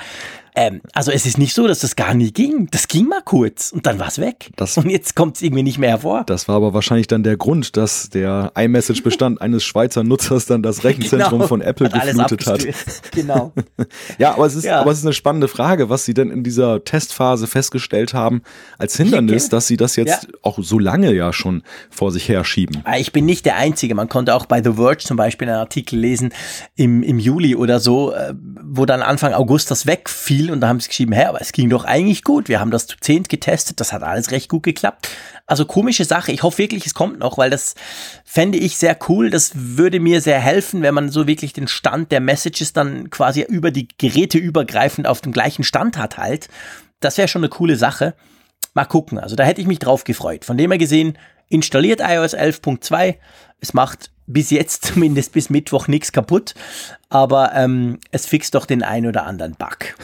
ähm, also es ist nicht so, dass das gar nie ging. Das ging mal kurz und dann war's weg. Das- und jetzt kommt es irgendwie nicht mehr hervor. Das war aber wahrscheinlich dann der Grund, dass der iMessage-Bestand eines Schweizer Nutzers dann das Rechenzentrum Genau. von Apple Hat geflutet hat. Genau. Ja, aber es ist, Ja. aber es ist eine spannende Frage, was sie denn in dieser Testphase festgestellt haben als Hindernis, dass sie das jetzt Ja. auch so lange ja schon vor sich herschieben. Ah, Ich bin nicht der Einzige. Man konnte auch bei The Verge zum Beispiel einen Artikel lesen im, im Juli oder so, äh, wo dann Anfang August das wegfiel und da haben sie geschrieben, hä, aber es ging doch eigentlich gut. Wir haben das zu zehnt getestet, das hat alles recht gut geklappt. Also komische Sache. Ich hoffe wirklich, es kommt noch, weil das fände ich sehr cool. Das würde mir sehr helfen, wenn man so wirklich den Stand der Messages dann quasi über die Geräte übergreifend auf dem gleichen Stand hat halt. Das wäre schon eine coole Sache. Mal gucken. Also da hätte ich mich drauf gefreut. Von dem her gesehen, installiert iOS 11.2. Es macht bis jetzt zumindest bis Mittwoch nichts kaputt, aber ähm, es fixt doch den ein oder anderen Bug.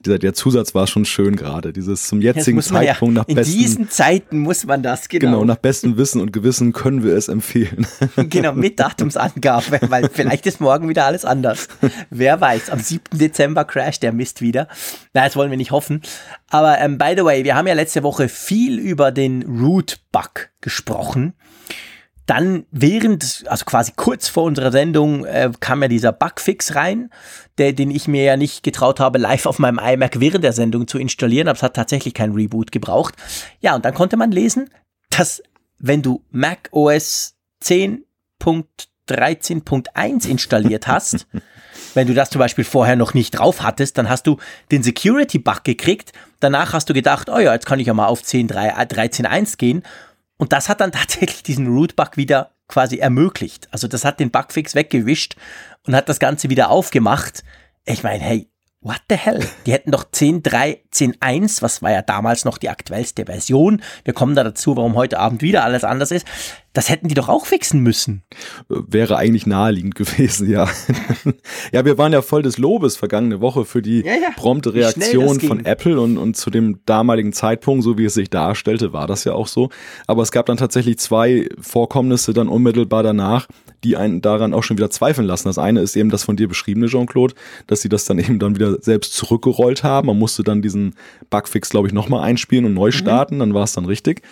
Der Zusatz war schon schön gerade. Dieses zum jetzigen man ja, Zeitpunkt nach in bestem, diesen Zeiten muss man das, genau. genau, nach bestem Wissen und Gewissen können wir es empfehlen. genau, mit Datumsangabe, weil vielleicht ist morgen wieder alles anders. Wer weiß, am 7. Dezember crasht der Mist wieder. Na, das wollen wir nicht hoffen. Aber ähm, by the way, wir haben ja letzte Woche viel über den Root-Bug gesprochen. Dann während, also quasi kurz vor unserer Sendung, äh, kam ja dieser Bugfix rein, der, den ich mir ja nicht getraut habe, live auf meinem iMac während der Sendung zu installieren, aber es hat tatsächlich kein Reboot gebraucht. Ja, und dann konnte man lesen, dass wenn du Mac OS 10.13.1 installiert hast, wenn du das zum Beispiel vorher noch nicht drauf hattest, dann hast du den Security-Bug gekriegt. Danach hast du gedacht, oh ja, jetzt kann ich ja mal auf 10.3 13.1 gehen. Und das hat dann tatsächlich diesen Root-Bug wieder quasi ermöglicht. Also das hat den Bugfix weggewischt und hat das Ganze wieder aufgemacht. Ich meine, hey, what the hell? Die hätten doch 10.3 13.1, was war ja damals noch die aktuellste Version. Wir kommen da dazu, warum heute Abend wieder alles anders ist. Das hätten die doch auch fixen müssen. Wäre eigentlich naheliegend gewesen, ja. ja, wir waren ja voll des Lobes vergangene Woche für die ja, ja. prompte Reaktion von Apple und, und zu dem damaligen Zeitpunkt, so wie es sich darstellte, war das ja auch so. Aber es gab dann tatsächlich zwei Vorkommnisse dann unmittelbar danach, die einen daran auch schon wieder zweifeln lassen. Das eine ist eben das von dir beschriebene, Jean-Claude, dass sie das dann eben dann wieder selbst zurückgerollt haben. Man musste dann diesen Bugfix, glaube ich, nochmal einspielen und neu mhm. starten, mhm. dann war es dann richtig.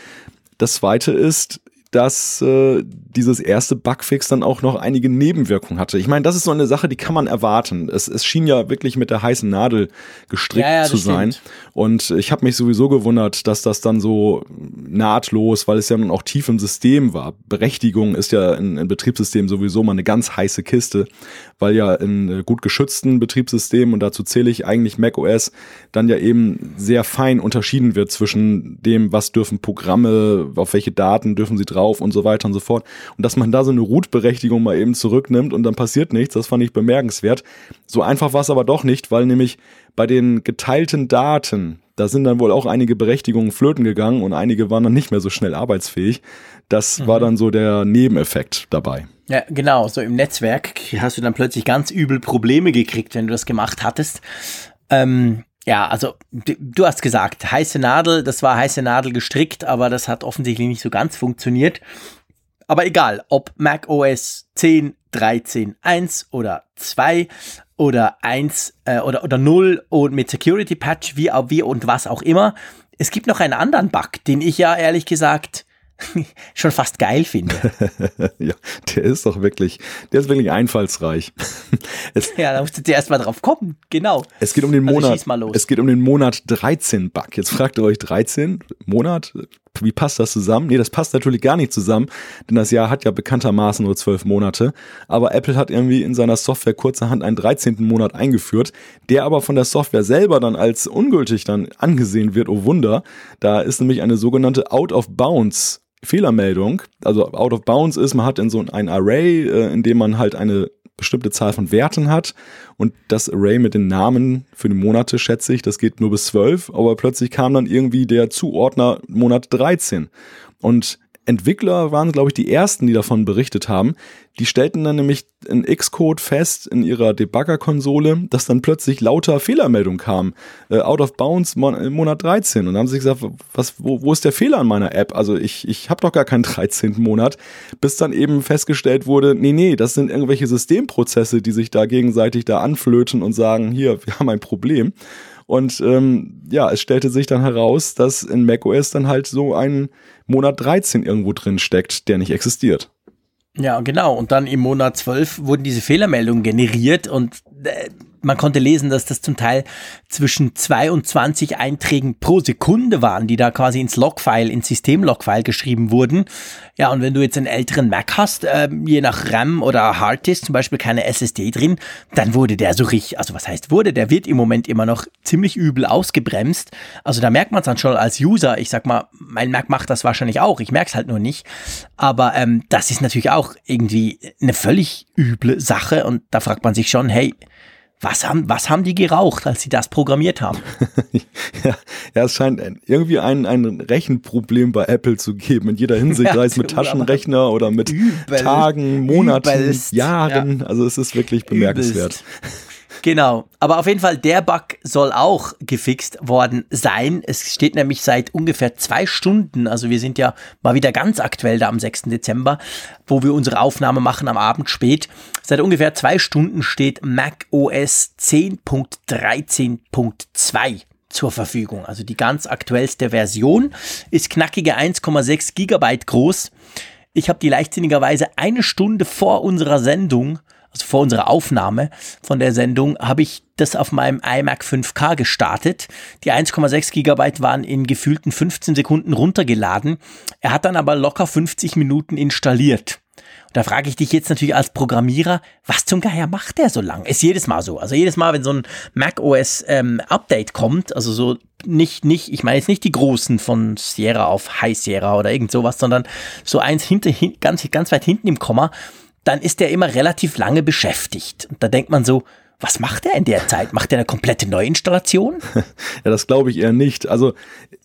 Das zweite ist, dass äh, dieses erste Bugfix dann auch noch einige Nebenwirkungen hatte. Ich meine, das ist so eine Sache, die kann man erwarten. Es, es schien ja wirklich mit der heißen Nadel gestrickt ja, ja, zu sein. Stimmt. Und ich habe mich sowieso gewundert, dass das dann so nahtlos, weil es ja nun auch tief im System war. Berechtigung ist ja in, in Betriebssystemen sowieso mal eine ganz heiße Kiste, weil ja in äh, gut geschützten Betriebssystemen, und dazu zähle ich eigentlich macOS, dann ja eben sehr fein unterschieden wird zwischen dem, was dürfen Programme, auf welche Daten dürfen sie drauf und so weiter und so fort. Und dass man da so eine Root-Berechtigung mal eben zurücknimmt und dann passiert nichts, das fand ich bemerkenswert. So einfach war es aber doch nicht, weil nämlich bei den geteilten Daten, da sind dann wohl auch einige Berechtigungen flöten gegangen und einige waren dann nicht mehr so schnell arbeitsfähig. Das mhm. war dann so der Nebeneffekt dabei. Ja, genau. So im Netzwerk hast du dann plötzlich ganz übel Probleme gekriegt, wenn du das gemacht hattest. Ähm, ja, also du hast gesagt, heiße Nadel, das war heiße Nadel gestrickt, aber das hat offensichtlich nicht so ganz funktioniert. Aber egal, ob Mac OS 10, 13, 1 oder 2 oder 1 äh, oder, oder 0 und mit Security Patch, wie, wie und was auch immer. Es gibt noch einen anderen Bug, den ich ja ehrlich gesagt schon fast geil finde. ja, der ist doch wirklich, der ist wirklich einfallsreich. Es, ja, da musst du erst mal drauf kommen, genau. Es geht um den also Monat, es geht um den Monat 13 Bug. Jetzt fragt ihr euch 13 Monat, wie passt das zusammen? Nee, das passt natürlich gar nicht zusammen, denn das Jahr hat ja bekanntermaßen nur zwölf Monate. Aber Apple hat irgendwie in seiner Software kurzerhand einen 13. Monat eingeführt, der aber von der Software selber dann als ungültig dann angesehen wird. Oh Wunder, da ist nämlich eine sogenannte Out of Bounds Fehlermeldung, also out of bounds ist, man hat in so ein Array, äh, in dem man halt eine bestimmte Zahl von Werten hat. Und das Array mit den Namen für die Monate schätze ich, das geht nur bis zwölf, aber plötzlich kam dann irgendwie der Zuordner Monat 13 und Entwickler waren, glaube ich, die ersten, die davon berichtet haben. Die stellten dann nämlich in Xcode fest in ihrer Debugger-Konsole, dass dann plötzlich lauter Fehlermeldungen kamen. Äh, out of bounds Mon Monat 13. Und dann haben sie gesagt, was, wo, wo ist der Fehler an meiner App? Also ich, ich habe doch gar keinen 13. Monat. Bis dann eben festgestellt wurde, nee, nee, das sind irgendwelche Systemprozesse, die sich da gegenseitig da anflöten und sagen, hier, wir haben ein Problem. Und ähm, ja, es stellte sich dann heraus, dass in macOS dann halt so ein Monat 13 irgendwo drin steckt, der nicht existiert. Ja, genau. Und dann im Monat 12 wurden diese Fehlermeldungen generiert und äh, man konnte lesen, dass das zum Teil zwischen 22 Einträgen pro Sekunde waren, die da quasi ins Logfile, ins System-Logfile geschrieben wurden. Ja, und wenn du jetzt einen älteren Mac hast, äh, je nach RAM oder Harddisk, zum Beispiel keine SSD drin, dann wurde der so richtig, also was heißt wurde, der wird im Moment immer noch ziemlich übel ausgebremst. Also da merkt man es dann schon als User. Ich sag mal, mein Mac macht das wahrscheinlich auch, ich merke es halt nur nicht. Aber ähm, das ist natürlich auch irgendwie eine völlig üble Sache und da fragt man sich schon, hey, was haben, was haben die geraucht, als sie das programmiert haben? ja, ja, es scheint irgendwie ein, ein Rechenproblem bei Apple zu geben, in jeder Hinsicht, sei es mit Taschenrechner oder mit übel, Tagen, Monaten, übelst, Jahren. Ja. Also es ist wirklich bemerkenswert. Übelst. Genau, aber auf jeden Fall, der Bug soll auch gefixt worden sein. Es steht nämlich seit ungefähr zwei Stunden, also wir sind ja mal wieder ganz aktuell da am 6. Dezember, wo wir unsere Aufnahme machen am Abend spät. Seit ungefähr zwei Stunden steht Mac OS 10.13.2 zur Verfügung. Also die ganz aktuellste Version ist knackige 1,6 Gigabyte groß. Ich habe die leichtsinnigerweise eine Stunde vor unserer Sendung also vor unserer Aufnahme von der Sendung, habe ich das auf meinem iMac 5K gestartet. Die 1,6 Gigabyte waren in gefühlten 15 Sekunden runtergeladen. Er hat dann aber locker 50 Minuten installiert. Und da frage ich dich jetzt natürlich als Programmierer, was zum Geier macht der so lang? Ist jedes Mal so. Also jedes Mal, wenn so ein Mac OS ähm, Update kommt, also so nicht, nicht, ich meine jetzt nicht die großen von Sierra auf High Sierra oder irgend sowas, sondern so eins hinter, hin, ganz, ganz weit hinten im Komma, dann ist der immer relativ lange beschäftigt. Und da denkt man so, Was macht er in der Zeit? Macht er eine komplette Neuinstallation? ja, das glaube ich eher nicht. Also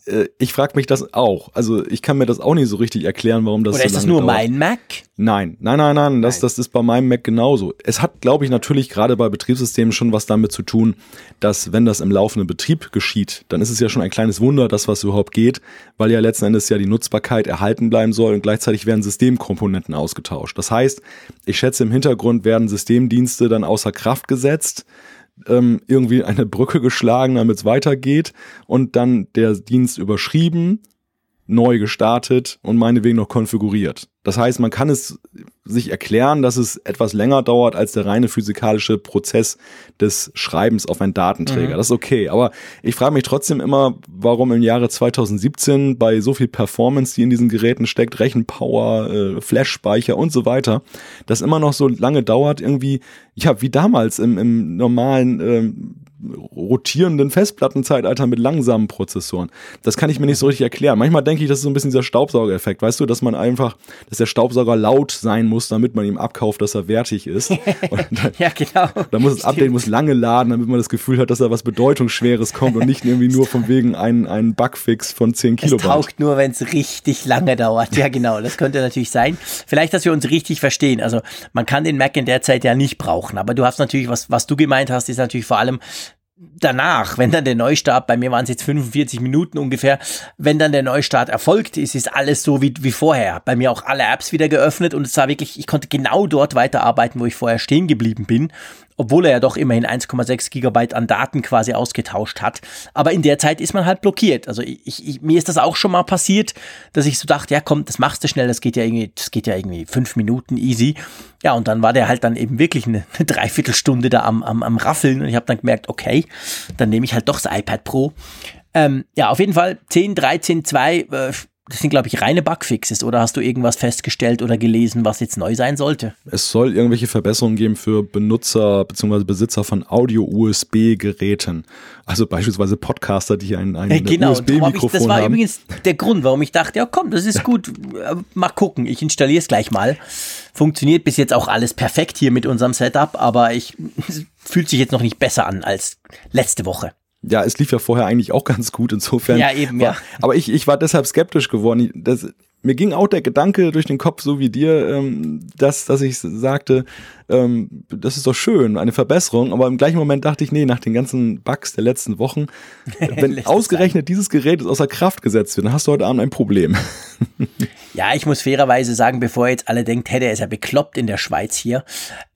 äh, ich frage mich das auch. Also ich kann mir das auch nicht so richtig erklären, warum das Oder so ist das nur dauert. mein Mac? Nein, nein, nein, nein, das, Nein. das ist bei meinem Mac genauso. Es hat, glaube ich, natürlich gerade bei Betriebssystemen schon was damit zu tun, dass wenn das im laufenden Betrieb geschieht, dann ist es ja schon ein kleines Wunder, dass was überhaupt geht, weil ja letzten Endes ja die Nutzbarkeit erhalten bleiben soll und gleichzeitig werden Systemkomponenten ausgetauscht. Das heißt, ich schätze im Hintergrund werden Systemdienste dann außer Kraft gesetzt, ähm, irgendwie eine Brücke geschlagen, damit es weitergeht und dann der Dienst überschrieben, neu gestartet und meinetwegen noch konfiguriert. Das heißt, man kann es sich erklären, dass es etwas länger dauert als der reine physikalische Prozess des Schreibens auf einen Datenträger. Das ist okay. Aber ich frage mich trotzdem immer, warum im Jahre 2017 bei so viel Performance, die in diesen Geräten steckt, Rechenpower, äh, Flash-Speicher und so weiter, das immer noch so lange dauert, irgendwie, ja, wie damals im, im normalen ähm, rotierenden Festplattenzeitalter mit langsamen Prozessoren. Das kann ich mir nicht so richtig erklären. Manchmal denke ich, das ist so ein bisschen dieser Staubsaugereffekt, weißt du, dass man einfach, dass der Staubsauger laut sein muss, damit man ihm abkauft, dass er wertig ist. Dann, Ja, genau. dann muss das Update muss lange laden, damit man das Gefühl hat, dass da was Bedeutungsschweres kommt und nicht irgendwie nur von wegen ein, ein Bugfix von 10 Es Kilobyte. taugt nur, wenn es richtig lange dauert. Ja, genau, das könnte natürlich sein. Vielleicht, dass wir uns richtig verstehen. Also man kann den Mac in der Zeit ja nicht brauchen, aber du hast natürlich, was, was du gemeint hast, ist natürlich vor allem danach, wenn dann der Neustart, bei mir waren es jetzt 45 Minuten ungefähr, wenn dann der Neustart erfolgt ist, ist alles so wie, wie vorher. Bei mir auch alle Apps wieder geöffnet und es war wirklich, ich konnte genau dort weiterarbeiten, wo ich vorher stehen geblieben bin obwohl er ja doch immerhin 1,6 Gigabyte an Daten quasi ausgetauscht hat. Aber in der Zeit ist man halt blockiert. Also ich, ich, mir ist das auch schon mal passiert, dass ich so dachte, ja komm, das machst du schnell, das geht ja irgendwie, das geht ja irgendwie fünf Minuten easy. Ja, und dann war der halt dann eben wirklich eine, eine Dreiviertelstunde da am, am, am Raffeln und ich habe dann gemerkt, okay, dann nehme ich halt doch das iPad Pro. Ähm, ja, auf jeden Fall 10, 13, 2, äh, das sind, glaube ich, reine Bugfixes. Oder hast du irgendwas festgestellt oder gelesen, was jetzt neu sein sollte? Es soll irgendwelche Verbesserungen geben für Benutzer bzw. Besitzer von Audio-USB-Geräten. Also beispielsweise Podcaster, die ein, ein Äh, genau, USB-Mikrofon das war haben. übrigens der Grund, warum ich dachte, ja komm, das ist gut, äh, mal gucken, ich installiere es gleich mal. Funktioniert bis jetzt auch alles perfekt hier mit unserem Setup, aber ich es fühlt sich jetzt noch nicht besser an als letzte Woche. Ja, es lief ja vorher eigentlich auch ganz gut, insofern. Ja, eben, war, ja. Aber ich, ich war deshalb skeptisch geworden. Das, mir ging auch der Gedanke durch den Kopf, so wie dir, ähm, dass, dass ich sagte, ähm, das ist doch schön, eine Verbesserung. Aber im gleichen Moment dachte ich, nee, nach den ganzen Bugs der letzten Wochen, wenn ausgerechnet dieses Gerät ist außer Kraft gesetzt wird, dann hast du heute Abend ein Problem. Ja, ich muss fairerweise sagen, bevor jetzt alle denkt, hey, der ist ja bekloppt in der Schweiz hier.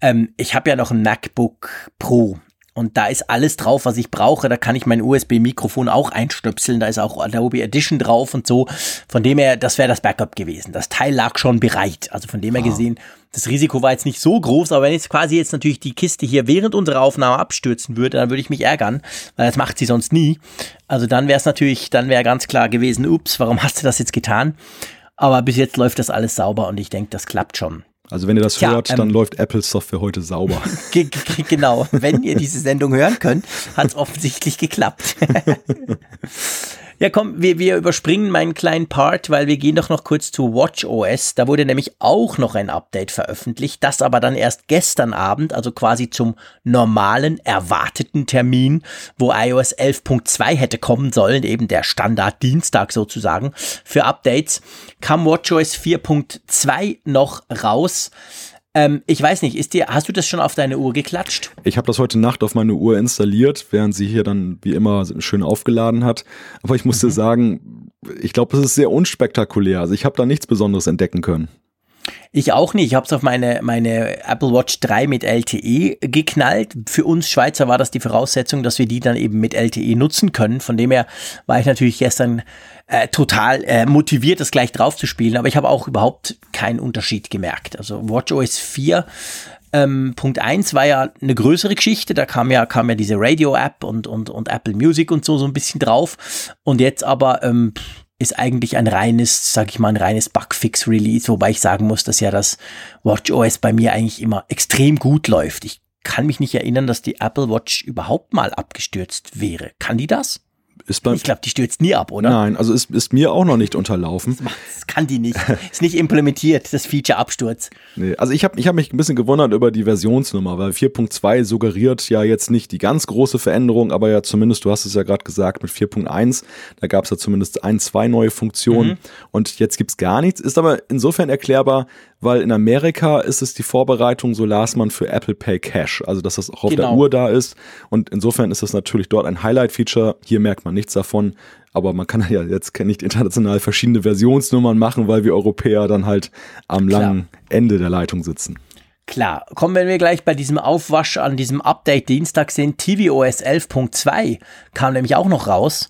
Ähm, ich habe ja noch ein MacBook Pro. Und da ist alles drauf, was ich brauche. Da kann ich mein USB-Mikrofon auch einstöpseln. Da ist auch Adobe Edition drauf und so. Von dem her, das wäre das Backup gewesen. Das Teil lag schon bereit. Also von dem her gesehen, das Risiko war jetzt nicht so groß. Aber wenn jetzt quasi jetzt natürlich die Kiste hier während unserer Aufnahme abstürzen würde, dann würde ich mich ärgern, weil das macht sie sonst nie. Also dann wäre es natürlich, dann wäre ganz klar gewesen, ups, warum hast du das jetzt getan? Aber bis jetzt läuft das alles sauber und ich denke, das klappt schon. Also wenn ihr das Tja, hört, ähm, dann läuft Apple Software heute sauber. Ge ge genau, wenn ihr diese Sendung hören könnt, hat es offensichtlich geklappt. ja, komm, wir, wir überspringen meinen kleinen Part, weil wir gehen doch noch kurz zu WatchOS. Da wurde nämlich auch noch ein Update veröffentlicht, das aber dann erst gestern Abend, also quasi zum normalen, erwarteten Termin, wo iOS 11.2 hätte kommen sollen, eben der Standard Dienstag sozusagen, für Updates, kam WatchOS 4.2 noch raus. Ähm, ich weiß nicht, ist dir, hast du das schon auf deine Uhr geklatscht? Ich habe das heute Nacht auf meine Uhr installiert, während sie hier dann wie immer schön aufgeladen hat. Aber ich musste sagen, ich glaube, es ist sehr unspektakulär. Also ich habe da nichts Besonderes entdecken können. Ich auch nicht. Ich habe es auf meine, meine Apple Watch 3 mit LTE geknallt. Für uns Schweizer war das die Voraussetzung, dass wir die dann eben mit LTE nutzen können. Von dem her war ich natürlich gestern äh, total äh, motiviert, das gleich drauf zu spielen. Aber ich habe auch überhaupt keinen Unterschied gemerkt. Also WatchOS 4 ähm, Punkt 1 war ja eine größere Geschichte, da kam ja, kam ja diese Radio-App und, und, und Apple Music und so, so ein bisschen drauf. Und jetzt aber ähm, ist eigentlich ein reines, sag ich mal, ein reines Bugfix-Release, wobei ich sagen muss, dass ja das WatchOS bei mir eigentlich immer extrem gut läuft. Ich kann mich nicht erinnern, dass die Apple Watch überhaupt mal abgestürzt wäre. Kann die das? Ist bei, ich glaube, die stürzt nie ab, oder? Nein, also ist, ist mir auch noch nicht unterlaufen. Das kann die nicht. Ist nicht implementiert, das Feature Absturz. Nee, also ich habe ich hab mich ein bisschen gewundert über die Versionsnummer, weil 4.2 suggeriert ja jetzt nicht die ganz große Veränderung, aber ja zumindest, du hast es ja gerade gesagt, mit 4.1, da gab es ja zumindest ein, zwei neue Funktionen mhm. und jetzt gibt's gar nichts. Ist aber insofern erklärbar, weil in Amerika ist es die Vorbereitung, so las man, für Apple Pay Cash, also dass das auch auf genau. der Uhr da ist und insofern ist das natürlich dort ein Highlight-Feature. Hier merkt man nichts davon, aber man kann ja jetzt nicht international verschiedene Versionsnummern machen, weil wir Europäer dann halt am Klar. langen Ende der Leitung sitzen. Klar, kommen wir gleich bei diesem Aufwasch an diesem Update Dienstag sind, tvOS 11.2 kam nämlich auch noch raus.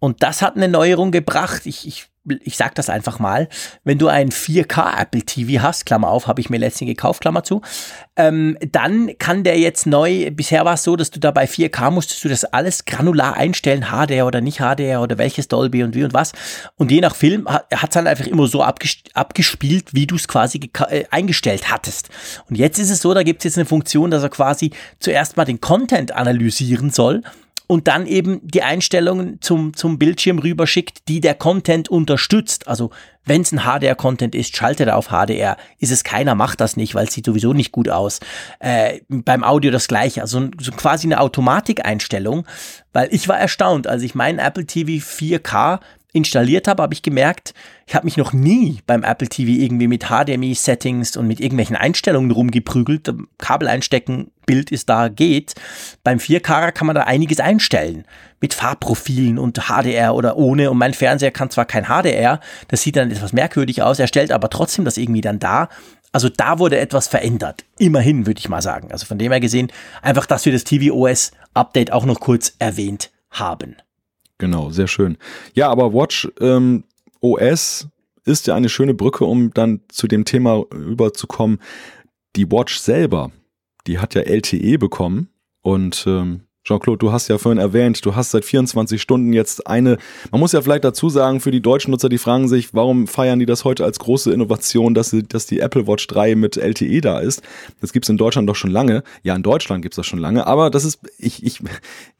Und das hat eine Neuerung gebracht. Ich, ich ich sag das einfach mal, wenn du ein 4K Apple TV hast, Klammer auf, habe ich mir letztens gekauft, Klammer zu, ähm, dann kann der jetzt neu, bisher war es so, dass du da bei 4K musstest du das alles granular einstellen, HDR oder nicht HDR oder welches Dolby und wie und was. Und je nach Film hat es dann einfach immer so abgespielt, wie du es quasi äh, eingestellt hattest. Und jetzt ist es so, da gibt es jetzt eine Funktion, dass er quasi zuerst mal den Content analysieren soll und dann eben die Einstellungen zum, zum Bildschirm rüberschickt, die der Content unterstützt. Also wenn es ein HDR-Content ist, schaltet er auf HDR. Ist es keiner, macht das nicht, weil es sieht sowieso nicht gut aus. Äh, beim Audio das gleiche. Also so quasi eine Automatikeinstellung, weil ich war erstaunt, als ich meinen Apple TV 4K installiert habe, habe ich gemerkt, ich habe mich noch nie beim Apple TV irgendwie mit HDMI-Settings und mit irgendwelchen Einstellungen rumgeprügelt. Kabel einstecken, Bild ist da, geht. Beim 4K kann man da einiges einstellen. Mit Farbprofilen und HDR oder ohne. Und mein Fernseher kann zwar kein HDR, das sieht dann etwas merkwürdig aus, er stellt aber trotzdem das irgendwie dann da. Also da wurde etwas verändert. Immerhin, würde ich mal sagen. Also von dem her gesehen, einfach, dass wir das tvOS-Update auch noch kurz erwähnt haben. Genau, sehr schön. Ja, aber Watch ähm, OS ist ja eine schöne Brücke, um dann zu dem Thema überzukommen. Die Watch selber, die hat ja LTE bekommen und ähm, Jean-Claude, du hast ja vorhin erwähnt, du hast seit 24 Stunden jetzt eine, man muss ja vielleicht dazu sagen, für die deutschen Nutzer, die fragen sich, warum feiern die das heute als große Innovation, dass, sie, dass die Apple Watch 3 mit LTE da ist. Das gibt's in Deutschland doch schon lange. Ja, in Deutschland gibt's das schon lange, aber das ist, ich, ich,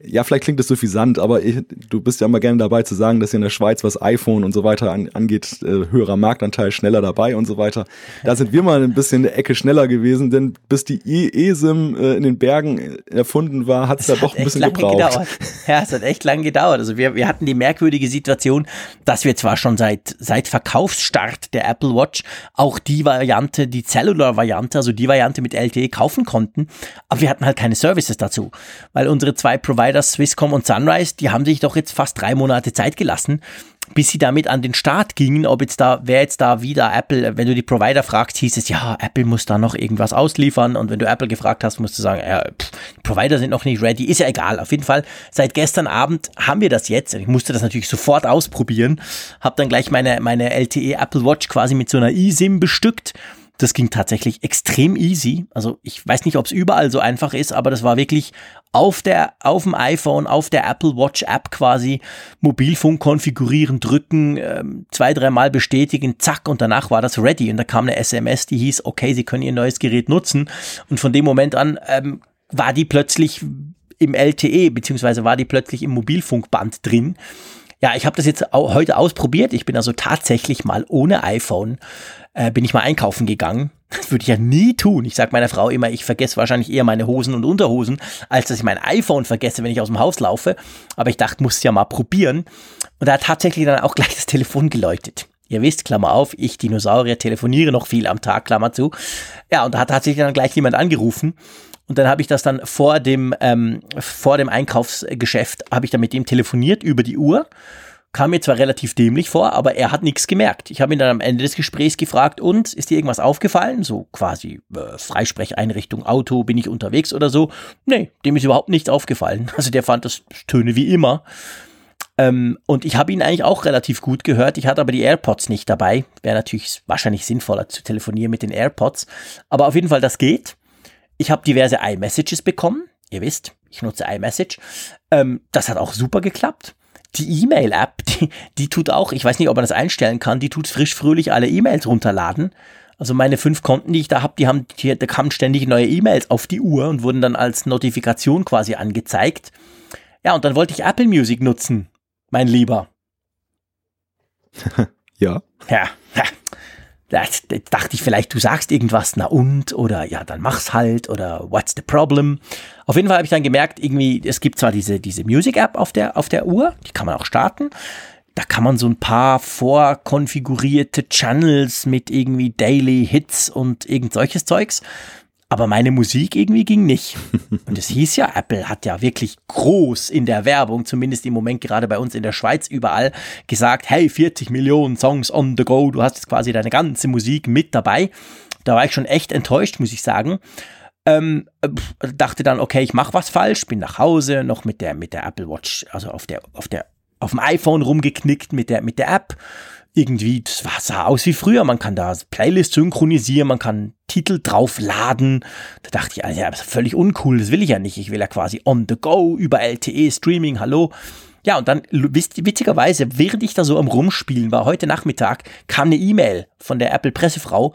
ja, vielleicht klingt das suffisant, aber ich, du bist ja immer gerne dabei zu sagen, dass hier in der Schweiz, was iPhone und so weiter an, angeht, äh, höherer Marktanteil, schneller dabei und so weiter. Da sind wir mal ein bisschen eine Ecke schneller gewesen, denn bis die eSIM äh, in den Bergen erfunden war, hat's da doch ein bisschen gebraucht. Gedauert. Ja, es hat echt lang gedauert. Also wir, wir hatten die merkwürdige Situation, dass wir zwar schon seit, seit Verkaufsstart der Apple Watch auch die Variante, die Cellular-Variante, also die Variante mit LTE kaufen konnten, aber wir hatten halt keine Services dazu. Weil unsere zwei Providers, Swisscom und Sunrise, die haben sich doch jetzt fast drei Monate Zeit gelassen, bis sie damit an den Start gingen, ob jetzt da, wer jetzt da wieder Apple, wenn du die Provider fragst, hieß es, ja, Apple muss da noch irgendwas ausliefern und wenn du Apple gefragt hast, musst du sagen, ja, pff, Provider sind noch nicht ready, ist ja egal. Auf jeden Fall, seit gestern Abend haben wir das jetzt. Ich musste das natürlich sofort ausprobieren, habe dann gleich meine, meine LTE Apple Watch quasi mit so einer eSIM bestückt das ging tatsächlich extrem easy. Also ich weiß nicht, ob es überall so einfach ist, aber das war wirklich auf der, auf dem iPhone, auf der Apple Watch App quasi Mobilfunk konfigurieren, drücken, ähm, zwei, dreimal bestätigen, zack, und danach war das ready. Und da kam eine SMS, die hieß, okay, Sie können Ihr neues Gerät nutzen. Und von dem Moment an ähm, war die plötzlich im LTE, beziehungsweise war die plötzlich im Mobilfunkband drin. Ja, ich habe das jetzt heute ausprobiert. Ich bin also tatsächlich mal ohne iPhone äh, bin ich mal einkaufen gegangen. Das würde ich ja nie tun. Ich sage meiner Frau immer, ich vergesse wahrscheinlich eher meine Hosen und Unterhosen, als dass ich mein iPhone vergesse, wenn ich aus dem Haus laufe. Aber ich dachte, muss es ja mal probieren. Und da hat tatsächlich dann auch gleich das Telefon geläutet. Ihr wisst, Klammer auf, ich Dinosaurier telefoniere noch viel am Tag, Klammer zu. Ja, und da hat tatsächlich dann gleich jemand angerufen. Und dann habe ich das dann vor dem, ähm, vor dem Einkaufsgeschäft, habe ich dann mit ihm telefoniert über die Uhr kam mir zwar relativ dämlich vor, aber er hat nichts gemerkt. Ich habe ihn dann am Ende des Gesprächs gefragt, und ist dir irgendwas aufgefallen? So quasi äh, Freisprecheinrichtung, Auto, bin ich unterwegs oder so? Nee, dem ist überhaupt nichts aufgefallen. Also der fand das Töne wie immer. Ähm, und ich habe ihn eigentlich auch relativ gut gehört. Ich hatte aber die AirPods nicht dabei. Wäre natürlich wahrscheinlich sinnvoller zu telefonieren mit den AirPods. Aber auf jeden Fall, das geht. Ich habe diverse iMessages bekommen. Ihr wisst, ich nutze iMessage. Ähm, das hat auch super geklappt die E-Mail-App, die, die tut auch, ich weiß nicht, ob man das einstellen kann, die tut frisch fröhlich alle E-Mails runterladen. Also meine fünf Konten, die ich da habe, die haben, die, da kamen ständig neue E-Mails auf die Uhr und wurden dann als Notifikation quasi angezeigt. Ja, und dann wollte ich Apple Music nutzen. mein Lieber. ja. Ja, da dachte ich vielleicht, du sagst irgendwas, na und, oder ja, dann mach's halt, oder what's the problem? Auf jeden Fall habe ich dann gemerkt, irgendwie, es gibt zwar diese, diese Music-App auf der, auf der Uhr, die kann man auch starten. Da kann man so ein paar vorkonfigurierte Channels mit irgendwie Daily Hits und irgend solches Zeugs aber meine Musik irgendwie ging nicht. Und es hieß ja, Apple hat ja wirklich groß in der Werbung, zumindest im Moment gerade bei uns in der Schweiz überall, gesagt, hey, 40 Millionen Songs on the go, du hast jetzt quasi deine ganze Musik mit dabei. Da war ich schon echt enttäuscht, muss ich sagen. Ähm, dachte dann, okay, ich mache was falsch, bin nach Hause, noch mit der, mit der Apple Watch, also auf der, auf der, auf dem iPhone rumgeknickt mit der, mit der App irgendwie, das sah aus wie früher. Man kann da Playlist synchronisieren, man kann Titel draufladen. Da dachte ich, ja, das ist völlig uncool, das will ich ja nicht. Ich will ja quasi on the go über LTE Streaming, hallo. Ja, und dann witzigerweise, während ich da so am Rumspielen war, heute Nachmittag, kam eine E-Mail von der Apple-Pressefrau,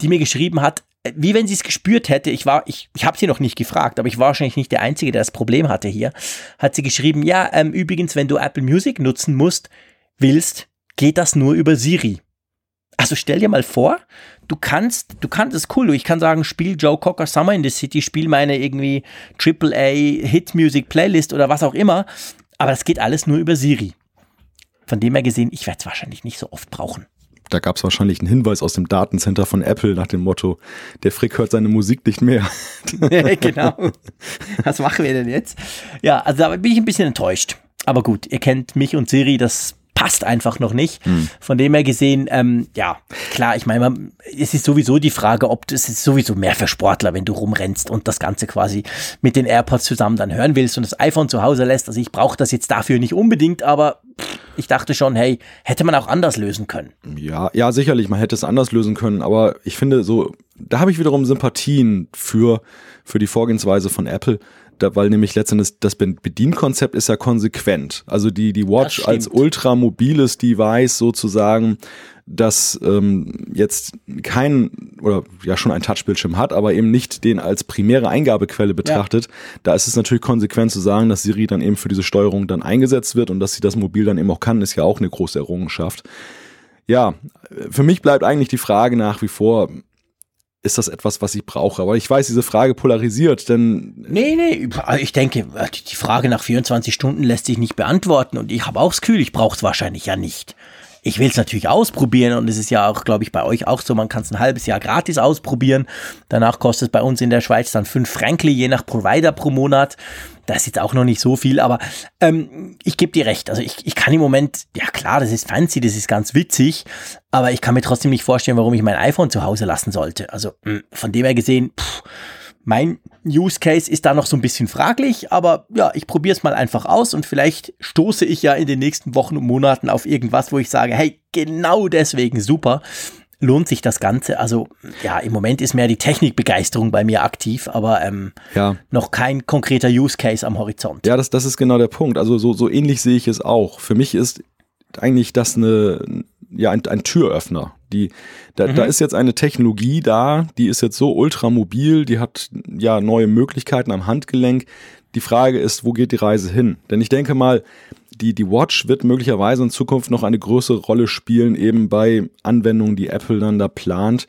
die mir geschrieben hat, wie wenn sie es gespürt hätte, ich war, ich, ich habe sie noch nicht gefragt, aber ich war wahrscheinlich nicht der Einzige, der das Problem hatte hier, hat sie geschrieben, ja, ähm, übrigens, wenn du Apple Music nutzen musst, willst, geht das nur über Siri. Also stell dir mal vor, du kannst, du kannst, es cool, ich kann sagen, spiel Joe Cocker Summer in the City, spiel meine irgendwie AAA Hit Music Playlist oder was auch immer, aber das geht alles nur über Siri. Von dem her gesehen, ich werde es wahrscheinlich nicht so oft brauchen. Da gab es wahrscheinlich einen Hinweis aus dem Datencenter von Apple nach dem Motto, der Frick hört seine Musik nicht mehr. genau. Was machen wir denn jetzt? Ja, also da bin ich ein bisschen enttäuscht. Aber gut, ihr kennt mich und Siri, das passt einfach noch nicht. Mhm. Von dem her gesehen, ähm, ja, klar, ich meine, es ist sowieso die Frage, ob es ist sowieso mehr für Sportler, wenn du rumrennst und das Ganze quasi mit den AirPods zusammen dann hören willst und das iPhone zu Hause lässt. Also ich brauche das jetzt dafür nicht unbedingt, aber ich dachte schon, hey, hätte man auch anders lösen können. Ja, ja, sicherlich, man hätte es anders lösen können, aber ich finde so, da habe ich wiederum Sympathien für, für die Vorgehensweise von Apple da, weil nämlich letztendlich das Bedienkonzept ist ja konsequent. Also die, die Watch als ultramobiles Device sozusagen, das ähm, jetzt kein oder ja schon ein Touchbildschirm hat, aber eben nicht den als primäre Eingabequelle betrachtet. Ja. Da ist es natürlich konsequent zu sagen, dass Siri dann eben für diese Steuerung dann eingesetzt wird und dass sie das mobil dann eben auch kann, ist ja auch eine große Errungenschaft. Ja, für mich bleibt eigentlich die Frage nach wie vor, ist das etwas, was ich brauche? Aber ich weiß, diese Frage polarisiert, denn. Nee, nee, ich denke, die Frage nach 24 Stunden lässt sich nicht beantworten und ich habe auch das Gefühl, ich brauche es wahrscheinlich ja nicht. Ich will es natürlich ausprobieren und es ist ja auch, glaube ich, bei euch auch so, man kann es ein halbes Jahr gratis ausprobieren. Danach kostet es bei uns in der Schweiz dann fünf Frankli, je nach Provider pro Monat. Das ist jetzt auch noch nicht so viel, aber ähm, ich gebe dir recht. Also ich, ich kann im Moment, ja klar, das ist fancy, das ist ganz witzig, aber ich kann mir trotzdem nicht vorstellen, warum ich mein iPhone zu Hause lassen sollte. Also hm, von dem her gesehen, pff, mein Use Case ist da noch so ein bisschen fraglich, aber ja, ich probiere es mal einfach aus und vielleicht stoße ich ja in den nächsten Wochen und Monaten auf irgendwas, wo ich sage, hey, genau deswegen super. Lohnt sich das Ganze? Also ja, im Moment ist mehr die Technikbegeisterung bei mir aktiv, aber ähm, ja. noch kein konkreter Use Case am Horizont. Ja, das, das ist genau der Punkt. Also so, so ähnlich sehe ich es auch. Für mich ist eigentlich das eine, ja, ein, ein Türöffner. Die, da, mhm. da ist jetzt eine Technologie da, die ist jetzt so ultramobil, die hat ja neue Möglichkeiten am Handgelenk. Die Frage ist, wo geht die Reise hin? Denn ich denke mal, die, die Watch wird möglicherweise in Zukunft noch eine größere Rolle spielen, eben bei Anwendungen, die Apple dann da plant,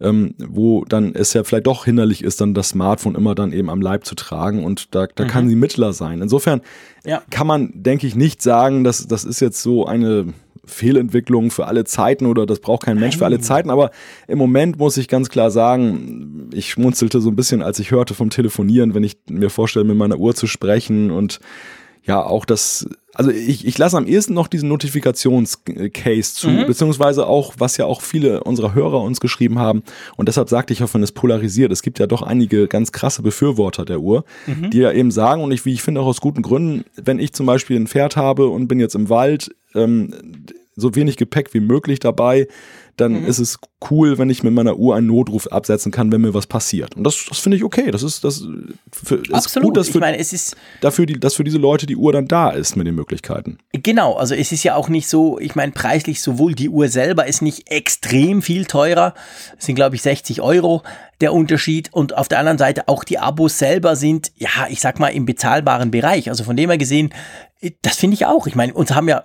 ähm, wo dann es ja vielleicht doch hinderlich ist, dann das Smartphone immer dann eben am Leib zu tragen und da, da mhm. kann sie Mittler sein. Insofern ja. kann man, denke ich, nicht sagen, dass das ist jetzt so eine Fehlentwicklung für alle Zeiten oder das braucht kein Mensch für alle Zeiten. Aber im Moment muss ich ganz klar sagen, ich schmunzelte so ein bisschen, als ich hörte vom Telefonieren, wenn ich mir vorstelle, mit meiner Uhr zu sprechen und ja, auch das, also ich, ich lasse am ehesten noch diesen Notifikationscase zu, mhm. beziehungsweise auch, was ja auch viele unserer Hörer uns geschrieben haben. Und deshalb sagte ich ja von es polarisiert. Es gibt ja doch einige ganz krasse Befürworter der Uhr, mhm. die ja eben sagen, und ich, wie ich finde auch aus guten Gründen, wenn ich zum Beispiel ein Pferd habe und bin jetzt im Wald, ähm, so wenig Gepäck wie möglich dabei, dann mhm. ist es cool, wenn ich mit meiner Uhr einen Notruf absetzen kann, wenn mir was passiert. Und das, das finde ich okay. Das ist, das für, ist Absolut. gut, dass für, ich meine, es ist dafür die, dass für diese Leute die Uhr dann da ist mit den Möglichkeiten. Genau, also es ist ja auch nicht so, ich meine, preislich sowohl die Uhr selber ist nicht extrem viel teurer, es sind glaube ich 60 Euro der Unterschied und auf der anderen Seite auch die Abos selber sind, ja, ich sag mal, im bezahlbaren Bereich. Also von dem her gesehen, das finde ich auch. Ich meine, uns haben ja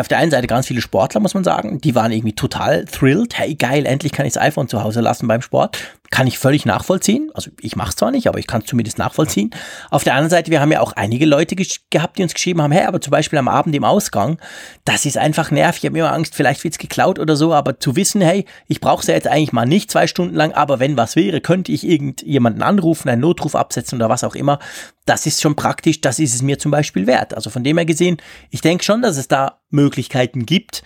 auf der einen Seite ganz viele Sportler, muss man sagen, die waren irgendwie total thrilled. Hey, geil, endlich kann ich das iPhone zu Hause lassen beim Sport. Kann ich völlig nachvollziehen. Also ich mache es zwar nicht, aber ich kann es zumindest nachvollziehen. Auf der anderen Seite, wir haben ja auch einige Leute gehabt, die uns geschrieben haben, hey, aber zum Beispiel am Abend im Ausgang, das ist einfach nervig. Ich habe immer Angst, vielleicht wird's geklaut oder so, aber zu wissen, hey, ich brauche es ja jetzt eigentlich mal nicht zwei Stunden lang, aber wenn was wäre, könnte ich irgendjemanden anrufen, einen Notruf absetzen oder was auch immer. Das ist schon praktisch, das ist es mir zum Beispiel wert. Also von dem her gesehen, ich denke schon, dass es da Möglichkeiten gibt.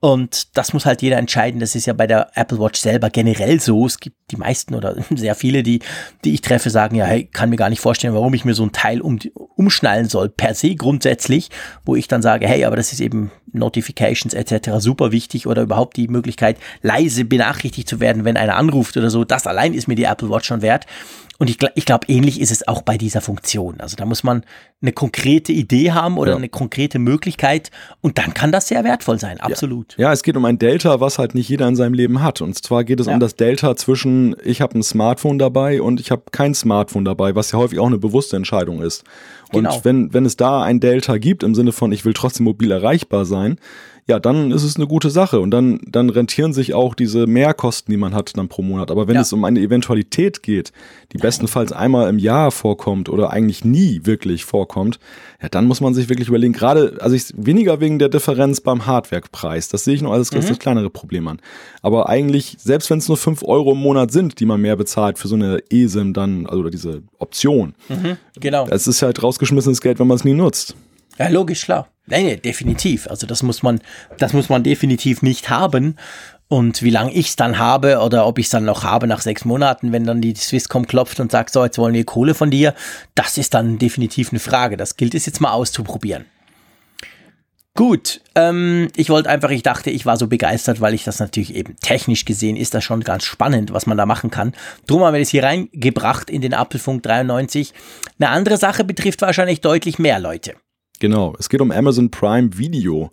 Und das muss halt jeder entscheiden. Das ist ja bei der Apple Watch selber generell so. Es gibt die meisten oder sehr viele, die, die ich treffe, sagen ja, hey, kann mir gar nicht vorstellen, warum ich mir so ein Teil um, umschnallen soll, per se grundsätzlich, wo ich dann sage, hey, aber das ist eben Notifications etc. super wichtig oder überhaupt die Möglichkeit, leise benachrichtigt zu werden, wenn einer anruft oder so. Das allein ist mir die Apple Watch schon wert. Und ich, ich glaube, ähnlich ist es auch bei dieser Funktion. Also da muss man eine konkrete Idee haben oder ja. eine konkrete Möglichkeit und dann kann das sehr wertvoll sein, absolut. Ja. ja. es geht um ein Delta, was halt nicht jeder in seinem Leben hat. Und zwar geht es ja. um das Delta zwischen, ich habe ein Smartphone dabei und ich habe kein Smartphone dabei, was ja häufig auch eine bewusste Entscheidung ist. Und genau. wenn, wenn es da ein Delta gibt, im Sinne von, ich will trotzdem mobil erreichbar sein, ja, dann ist es eine gute Sache und dann, dann rentieren sich auch diese Mehrkosten, die man hat dann pro Monat. Aber wenn ja. es um eine Eventualität geht, die bestenfalls einmal im Jahr vorkommt oder eigentlich nie wirklich vorkommt, ja, dann muss man sich wirklich überlegen, gerade, also ich, weniger wegen der Differenz beim Hardwarepreis, das sehe ich noch als mhm. das kleinere Problem an. Aber eigentlich, selbst wenn es nur fünf Euro im Monat sind, die man mehr bezahlt für so eine eSIM dann, also diese Option, mhm, genau. Es ist halt rausgeschmissenes Geld, wenn man es nie nutzt. Ja, logisch, klar. Nein, nee, definitiv. Also das muss man, das muss man definitiv nicht haben. Und wie lange ich es dann habe oder ob ich es dann noch habe nach sechs Monaten, wenn dann die Swisscom klopft und sagt, so, jetzt wollen wir Kohle von dir, das ist dann definitiv eine Frage. Das gilt es jetzt mal auszuprobieren. Gut, ähm, ich wollte einfach, ich dachte, ich war so begeistert, weil ich das natürlich eben technisch gesehen ist das schon ganz spannend, was man da machen kann. Drum haben wir das hier reingebracht in den Apfelfunk 93. Eine andere Sache betrifft wahrscheinlich deutlich mehr Leute. Genau, es geht um Amazon Prime Video.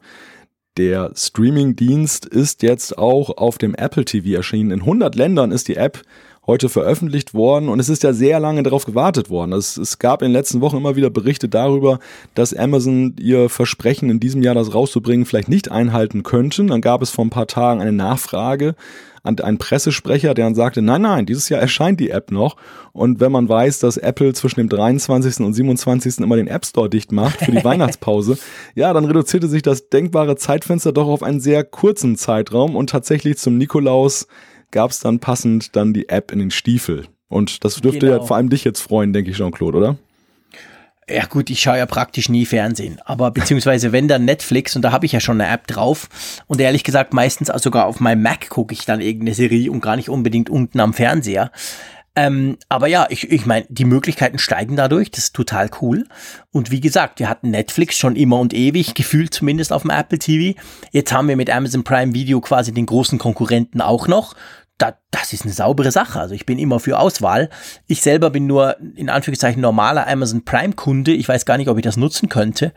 Der Streaming-Dienst ist jetzt auch auf dem Apple TV erschienen. In 100 Ländern ist die App heute veröffentlicht worden und es ist ja sehr lange darauf gewartet worden. Es, es gab in den letzten Wochen immer wieder Berichte darüber, dass Amazon ihr Versprechen in diesem Jahr das rauszubringen vielleicht nicht einhalten könnten. Dann gab es vor ein paar Tagen eine Nachfrage an einen Pressesprecher, der dann sagte, nein, nein, dieses Jahr erscheint die App noch. Und wenn man weiß, dass Apple zwischen dem 23. und 27. immer den App Store dicht macht für die Weihnachtspause, ja, dann reduzierte sich das denkbare Zeitfenster doch auf einen sehr kurzen Zeitraum und tatsächlich zum Nikolaus gab es dann passend dann die App in den Stiefel. Und das dürfte genau. ja vor allem dich jetzt freuen, denke ich, Jean-Claude, oder? Ja gut, ich schaue ja praktisch nie Fernsehen, aber beziehungsweise wenn dann Netflix und da habe ich ja schon eine App drauf und ehrlich gesagt meistens sogar auf meinem Mac gucke ich dann irgendeine Serie und gar nicht unbedingt unten am Fernseher. Ähm, aber ja, ich, ich meine, die Möglichkeiten steigen dadurch, das ist total cool. Und wie gesagt, wir hatten Netflix schon immer und ewig, gefühlt zumindest auf dem Apple TV. Jetzt haben wir mit Amazon Prime Video quasi den großen Konkurrenten auch noch da, das ist eine saubere Sache. Also ich bin immer für Auswahl. Ich selber bin nur in Anführungszeichen normaler Amazon Prime Kunde. Ich weiß gar nicht, ob ich das nutzen könnte.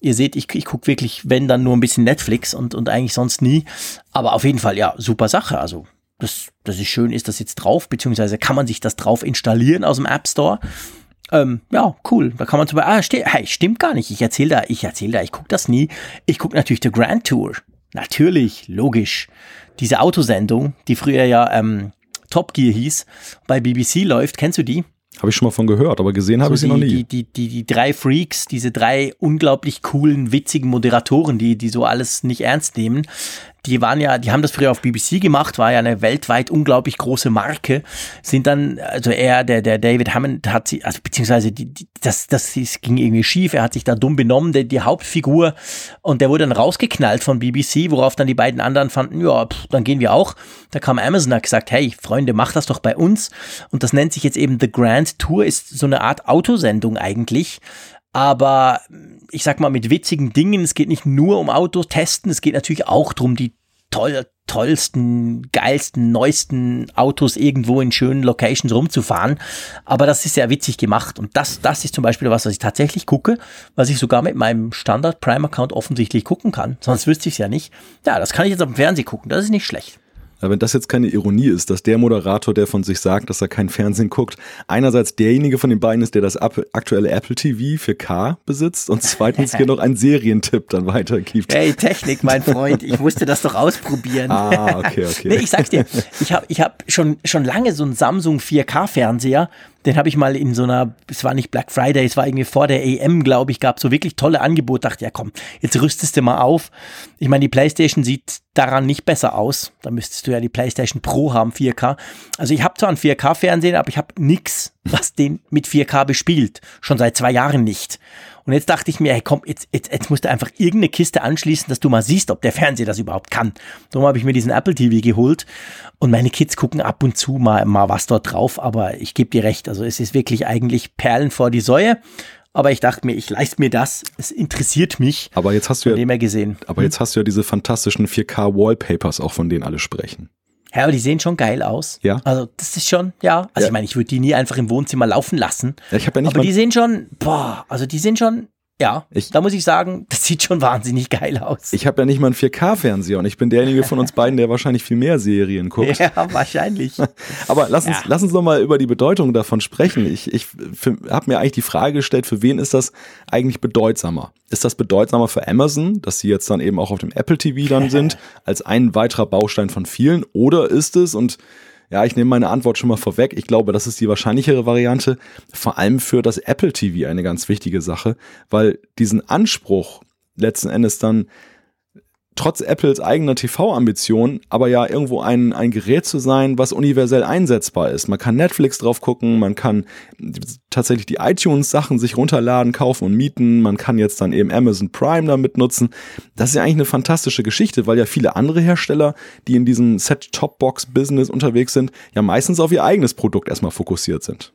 Ihr seht, ich, ich gucke wirklich, wenn dann nur ein bisschen Netflix und, und eigentlich sonst nie. Aber auf jeden Fall, ja, super Sache. Also das, das ist schön, ist das jetzt drauf, beziehungsweise kann man sich das drauf installieren aus dem App Store. Ähm, ja, cool. Da kann man zum Beispiel, ah, sti hey, stimmt gar nicht. Ich erzähle da, ich erzähle da, ich gucke das nie. Ich gucke natürlich die Grand Tour. Natürlich, logisch diese Autosendung, die früher ja ähm, Top Gear hieß, bei BBC läuft. Kennst du die? Habe ich schon mal von gehört, aber gesehen habe so ich sie die, noch nie. Die, die, die, die drei Freaks, diese drei unglaublich coolen, witzigen Moderatoren, die, die so alles nicht ernst nehmen, die waren ja, die haben das früher auf BBC gemacht, war ja eine weltweit unglaublich große Marke, sind dann, also er, der, der David Hammond hat sie, also beziehungsweise die, die, das, das, das ging irgendwie schief, er hat sich da dumm benommen, der, die Hauptfigur, und der wurde dann rausgeknallt von BBC, worauf dann die beiden anderen fanden, ja, pff, dann gehen wir auch. Da kam Amazon hat gesagt, hey, Freunde, macht das doch bei uns. Und das nennt sich jetzt eben The Grand Tour, ist so eine Art Autosendung eigentlich aber ich sag mal mit witzigen Dingen. Es geht nicht nur um Autotesten, es geht natürlich auch darum, die toll, tollsten, geilsten, neuesten Autos irgendwo in schönen Locations rumzufahren. Aber das ist sehr witzig gemacht. Und das, das ist zum Beispiel was, was ich tatsächlich gucke, was ich sogar mit meinem Standard Prime Account offensichtlich gucken kann. Sonst wüsste ich es ja nicht. Ja, das kann ich jetzt auf dem Fernsehen gucken. Das ist nicht schlecht. Aber wenn das jetzt keine Ironie ist, dass der Moderator, der von sich sagt, dass er kein Fernsehen guckt, einerseits derjenige von den beiden ist, der das aktuelle Apple TV für K besitzt und zweitens hier noch einen Serientipp dann weitergibt. Hey, Technik, mein Freund, ich musste das doch ausprobieren. Ah, okay, okay. nee, ich sag's dir, ich habe ich hab schon, schon lange so einen Samsung 4K-Fernseher den habe ich mal in so einer, es war nicht Black Friday, es war irgendwie vor der EM, glaube ich, gab so wirklich tolle Angebote. Dachte, ja komm, jetzt rüstest du mal auf. Ich meine, die PlayStation sieht daran nicht besser aus. Da müsstest du ja die PlayStation Pro haben, 4K. Also ich habe zwar einen 4K-Fernseher, aber ich habe nichts, was den mit 4K bespielt. Schon seit zwei Jahren nicht. Und jetzt dachte ich mir, hey komm, jetzt, jetzt, jetzt musst du einfach irgendeine Kiste anschließen, dass du mal siehst, ob der Fernseher das überhaupt kann. Darum habe ich mir diesen Apple TV geholt und meine Kids gucken ab und zu mal, mal was dort drauf, aber ich gebe dir recht, also es ist wirklich eigentlich Perlen vor die Säue. Aber ich dachte mir, ich leiste mir das. Es interessiert mich. Aber jetzt hast du ja, gesehen. Aber jetzt hast du ja diese fantastischen 4K Wallpapers, auch von denen alle sprechen. Ja, aber die sehen schon geil aus. Ja. Also das ist schon, ja. Also Ja. ich meine, ich würde die nie einfach im Wohnzimmer laufen lassen. Ja, ich habe ja nicht aber die sehen schon, boah, also die sind schon, ja. Ich- da muss ich sagen, das sieht schon wahnsinnig geil aus. Ich habe ja nicht mal einen 4K-Fernseher und ich bin derjenige von uns beiden, der wahrscheinlich viel mehr Serien guckt. ja, wahrscheinlich. Aber lass uns, Ja. lass uns noch mal über die Bedeutung davon sprechen. Ich, ich habe mir eigentlich die Frage gestellt, für wen ist das eigentlich bedeutsamer? Ist das bedeutsamer für Amazon, dass sie jetzt dann eben auch auf dem Apple TV dann sind, als ein weiterer Baustein von vielen? Oder ist es, und ja, ich nehme meine Antwort schon mal vorweg, ich glaube, das ist die wahrscheinlichere Variante, vor allem für das Apple TV eine ganz wichtige Sache, weil diesen Anspruch letzten Endes dann trotz Apples eigener TV-Ambition, aber ja irgendwo ein, ein Gerät zu sein, was universell einsetzbar ist. Man kann Netflix drauf gucken, man kann tatsächlich die iTunes-Sachen sich runterladen, kaufen und mieten, man kann jetzt dann eben Amazon Prime damit nutzen. Das ist ja eigentlich eine fantastische Geschichte, weil ja viele andere Hersteller, die in diesem Set-Top-Box-Business unterwegs sind, ja meistens auf ihr eigenes Produkt erstmal fokussiert sind.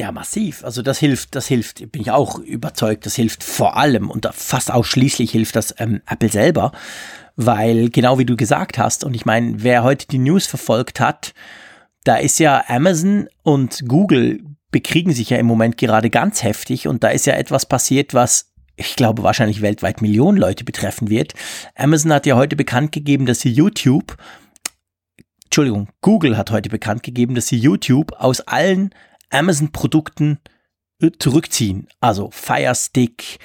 Ja, massiv. Also das hilft, das hilft, bin ich auch überzeugt, das hilft vor allem und fast ausschließlich hilft das ähm, Apple selber, weil genau wie du gesagt hast, und ich meine, wer heute die News verfolgt hat, da ist ja Amazon und Google bekriegen sich ja im Moment gerade ganz heftig und da ist ja etwas passiert, was ich glaube wahrscheinlich weltweit Millionen Leute betreffen wird. Amazon hat ja heute bekannt gegeben, dass sie YouTube, Entschuldigung, Google hat heute bekannt gegeben, dass sie YouTube aus allen Amazon-Produkten äh, zurückziehen. Also Fire Stick,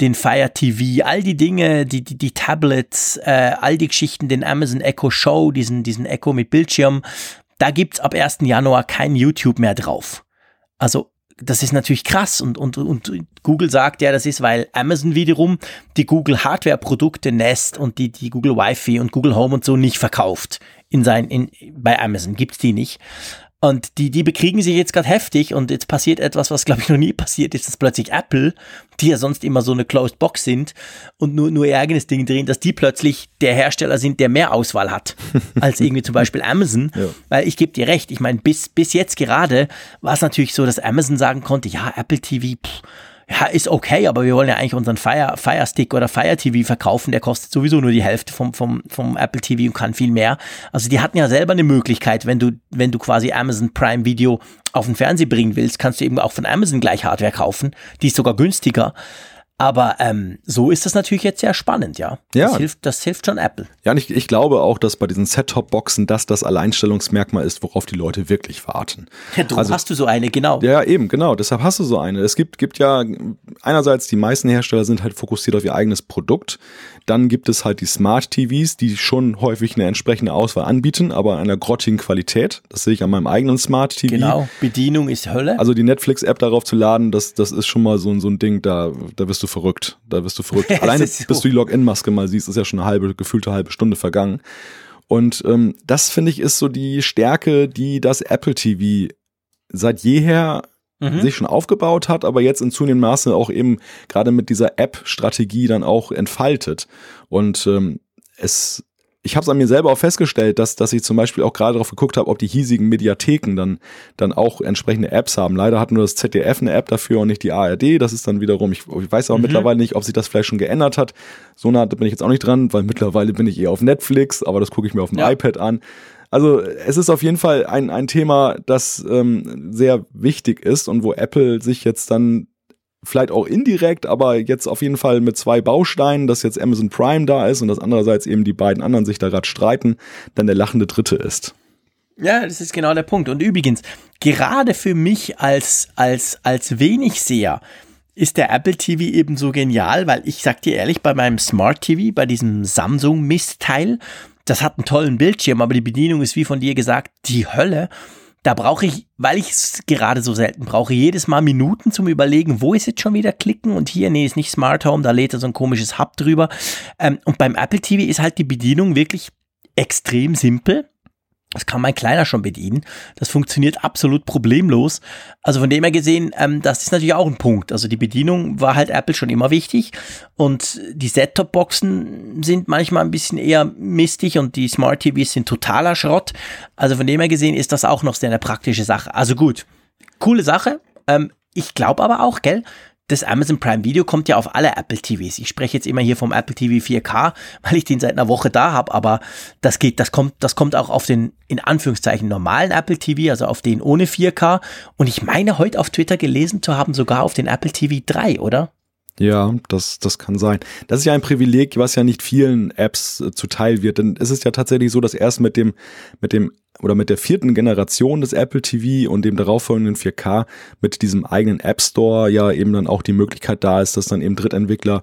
den Fire TV, all die Dinge, die, die, die Tablets, äh, all die Geschichten, den Amazon Echo Show, diesen, diesen Echo mit Bildschirm, da gibt's ab 1. Januar kein YouTube mehr drauf. Also das ist natürlich krass und, und, und Google sagt ja, das ist, weil Amazon wiederum die Google Hardware-Produkte Nest und die, die Google Wi-Fi und Google Home und so nicht verkauft. In sein, in, bei Amazon gibt's die nicht. Und die, die bekriegen sich jetzt gerade heftig und jetzt passiert etwas, was glaube ich noch nie passiert ist, dass plötzlich Apple, die ja sonst immer so eine Closed Box sind und nur, nur ihr eigenes Ding drehen, dass die plötzlich der Hersteller sind, der mehr Auswahl hat als irgendwie zum Beispiel Amazon. Ja. Weil ich gebe dir recht, ich meine, bis, bis jetzt gerade war es natürlich so, dass Amazon sagen konnte, ja, Apple TV, pff, ja, ist okay, aber wir wollen ja eigentlich unseren Fire, Fire Stick oder Fire TV verkaufen, der kostet sowieso nur die Hälfte vom, vom, vom Apple TV und kann viel mehr. Also die hatten ja selber eine Möglichkeit, wenn du, wenn du quasi Amazon Prime Video auf den Fernseher bringen willst, kannst du eben auch von Amazon gleich Hardware kaufen. Die ist sogar günstiger. Aber ähm, so ist das natürlich jetzt sehr spannend, ja. Ja. Das hilft, das hilft schon Apple. Ja, und ich, ich glaube auch, dass bei diesen Set-Top-Boxen das das Alleinstellungsmerkmal ist, worauf die Leute wirklich warten. Ja, du Also- hast du so eine, genau. Ja, eben, genau. Deshalb hast du so eine. Es gibt, gibt ja einerseits die meisten Hersteller sind halt fokussiert auf ihr eigenes Produkt. Dann gibt es halt die Smart TVs, die schon häufig eine entsprechende Auswahl anbieten, aber einer grottigen Qualität. Das sehe ich an meinem eigenen Smart TV. Genau. Bedienung ist Hölle. Also die Netflix-App darauf zu laden, das, das ist schon mal so, ein- so ein Ding, da, da wirst du verrückt. Da wirst du verrückt. Alleine so. bis du die Login-Maske mal siehst, ist ja schon eine halbe, gefühlte halbe Stunde vergangen. Und ähm, das finde ich ist so die Stärke, die das Apple TV seit jeher Mhm. sich schon aufgebaut hat, aber jetzt in zunehmendem Maße auch eben gerade mit dieser App-Strategie dann auch entfaltet. Und ähm, es ich habe es an mir selber auch festgestellt, dass, dass ich zum Beispiel auch gerade darauf geguckt habe, ob die hiesigen Mediatheken dann, dann auch entsprechende Apps haben. Leider hat nur das ZDF eine App dafür und nicht die ARD. Das ist dann wiederum, ich, ich weiß auch mhm. mittlerweile nicht, ob sich das vielleicht schon geändert hat. So nah bin ich jetzt auch nicht dran, weil mittlerweile bin ich eher auf Netflix, aber das gucke ich mir auf dem ja. iPad an. Also es ist auf jeden Fall ein, ein Thema, das ähm, sehr wichtig ist und wo Apple sich jetzt dann vielleicht auch indirekt, aber jetzt auf jeden Fall mit zwei Bausteinen, dass jetzt Amazon Prime da ist und dass andererseits eben die beiden anderen sich da gerade streiten, dann der lachende Dritte ist. Ja, das ist genau der Punkt. Und übrigens, gerade für mich als, als, als Wenigseher ist der Apple TV eben so genial, weil ich sag dir ehrlich, bei meinem Smart TV, bei diesem Samsung-Mistteil, das hat einen tollen Bildschirm, aber die Bedienung ist wie von dir gesagt die Hölle da brauche ich, weil ich es gerade so selten brauche, jedes Mal Minuten zum Überlegen, wo ist jetzt schon wieder klicken und hier, nee, ist nicht Smart Home, da lädt er so ein komisches Hub drüber. Ähm, und beim Apple TV ist halt die Bedienung wirklich extrem simpel. Das kann mein Kleiner schon bedienen. Das funktioniert absolut problemlos. Also von dem her gesehen, ähm, das ist natürlich auch ein Punkt. Also die Bedienung war halt Apple schon immer wichtig und die Set-Top-Boxen sind manchmal ein bisschen eher mistig und die Smart TVs sind totaler Schrott. Also von dem her gesehen ist das auch noch sehr eine praktische Sache. Also gut, coole Sache. Ähm, ich glaube aber auch, gell, das Amazon Prime Video kommt ja auf alle Apple TVs. Ich spreche jetzt immer hier vom Apple TV 4K, weil ich den seit einer Woche da habe, aber das geht, das kommt, das kommt auch auf den in Anführungszeichen normalen Apple TV, also auf den ohne 4K. Und ich meine heute auf Twitter gelesen zu haben, sogar auf den Apple TV 3, oder? Ja, das, das kann sein. Das ist ja ein Privileg, was ja nicht vielen Apps äh, zuteil wird. Denn es ist ja tatsächlich so, dass erst mit dem, mit dem oder mit der vierten Generation des Apple TV und dem darauffolgenden 4K mit diesem eigenen App Store ja eben dann auch die Möglichkeit da ist, dass dann eben Drittentwickler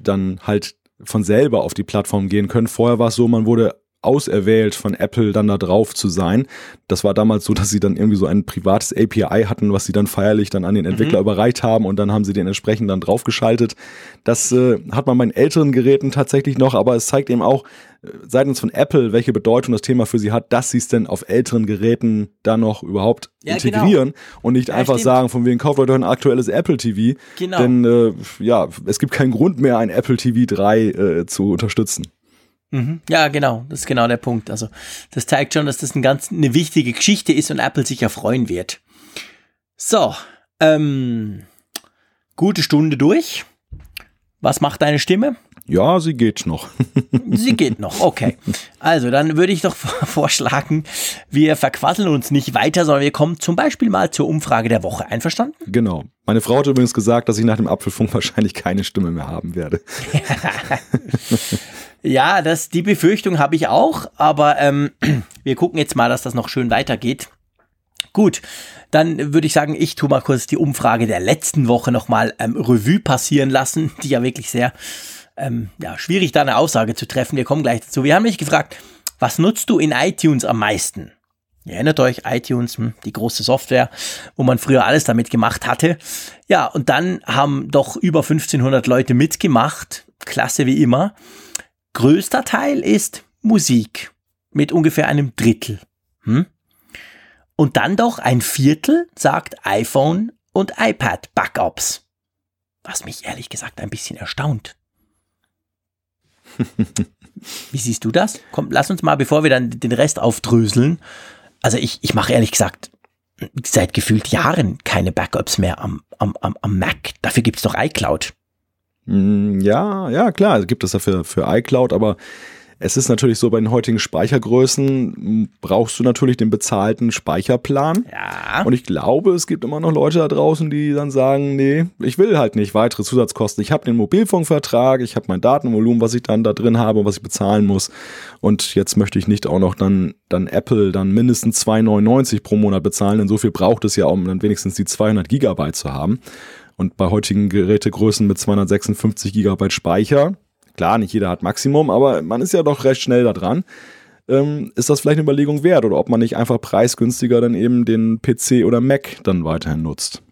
dann halt von selber auf die Plattform gehen können. Vorher war es so, man wurde auserwählt von Apple dann da drauf zu sein. Das war damals so, dass sie dann irgendwie so ein privates API hatten, was sie dann feierlich dann an den Entwickler mhm. überreicht haben und dann haben sie den entsprechend dann draufgeschaltet. Das äh, hat man bei den älteren Geräten tatsächlich noch, aber es zeigt eben auch äh, seitens von Apple, welche Bedeutung das Thema für sie hat, dass sie es denn auf älteren Geräten da noch überhaupt ja, genau. integrieren genau. und nicht ja, einfach stimmt. sagen, von wegen kauft Leute ein aktuelles Apple TV. Genau. Denn äh, ja, es gibt keinen Grund mehr, ein Apple TV 3 äh, zu unterstützen. Mhm. Ja, genau, das ist genau der Punkt. Also, das zeigt schon, dass das eine ganz eine wichtige Geschichte ist und Apple sich ja freuen wird. So, ähm, gute Stunde durch. Was macht deine Stimme? Ja, sie geht noch. sie geht noch, okay. Also, dann würde ich doch vorschlagen, wir verquasseln uns nicht weiter, sondern wir kommen zum Beispiel mal zur Umfrage der Woche. Einverstanden? Genau. Meine Frau hat übrigens gesagt, dass ich nach dem Apfelfunk wahrscheinlich keine Stimme mehr haben werde. Ja, das, die Befürchtung habe ich auch, aber ähm, wir gucken jetzt mal, dass das noch schön weitergeht. Gut, dann würde ich sagen, ich tue mal kurz die Umfrage der letzten Woche nochmal ähm, Revue passieren lassen, die ja wirklich sehr ähm, ja, schwierig da eine Aussage zu treffen. Wir kommen gleich dazu. Wir haben mich gefragt, was nutzt du in iTunes am meisten? Ihr erinnert euch, iTunes, hm, die große Software, wo man früher alles damit gemacht hatte. Ja, und dann haben doch über 1500 Leute mitgemacht. Klasse wie immer. Größter Teil ist Musik mit ungefähr einem Drittel. Hm? Und dann doch ein Viertel sagt iPhone und iPad Backups. Was mich ehrlich gesagt ein bisschen erstaunt. Wie siehst du das? Komm, lass uns mal, bevor wir dann den Rest aufdröseln. Also ich, ich mache ehrlich gesagt seit gefühlt Jahren keine Backups mehr am, am, am, am Mac. Dafür gibt's doch iCloud. Mm, ja, ja, klar, gibt es dafür für iCloud, aber es ist natürlich so, bei den heutigen Speichergrößen brauchst du natürlich den bezahlten Speicherplan. Ja. Und ich glaube, es gibt immer noch Leute da draußen, die dann sagen, nee, ich will halt nicht weitere Zusatzkosten. Ich habe den Mobilfunkvertrag, ich habe mein Datenvolumen, was ich dann da drin habe und was ich bezahlen muss. Und jetzt möchte ich nicht auch noch dann, dann Apple dann mindestens 2,99 pro Monat bezahlen, denn so viel braucht es ja, um dann wenigstens die 200 Gigabyte zu haben. Und bei heutigen Gerätegrößen mit 256 GB Speicher, klar, nicht jeder hat Maximum, aber man ist ja doch recht schnell da dran. Ähm, ist das vielleicht eine Überlegung wert oder ob man nicht einfach preisgünstiger dann eben den PC oder Mac dann weiterhin nutzt?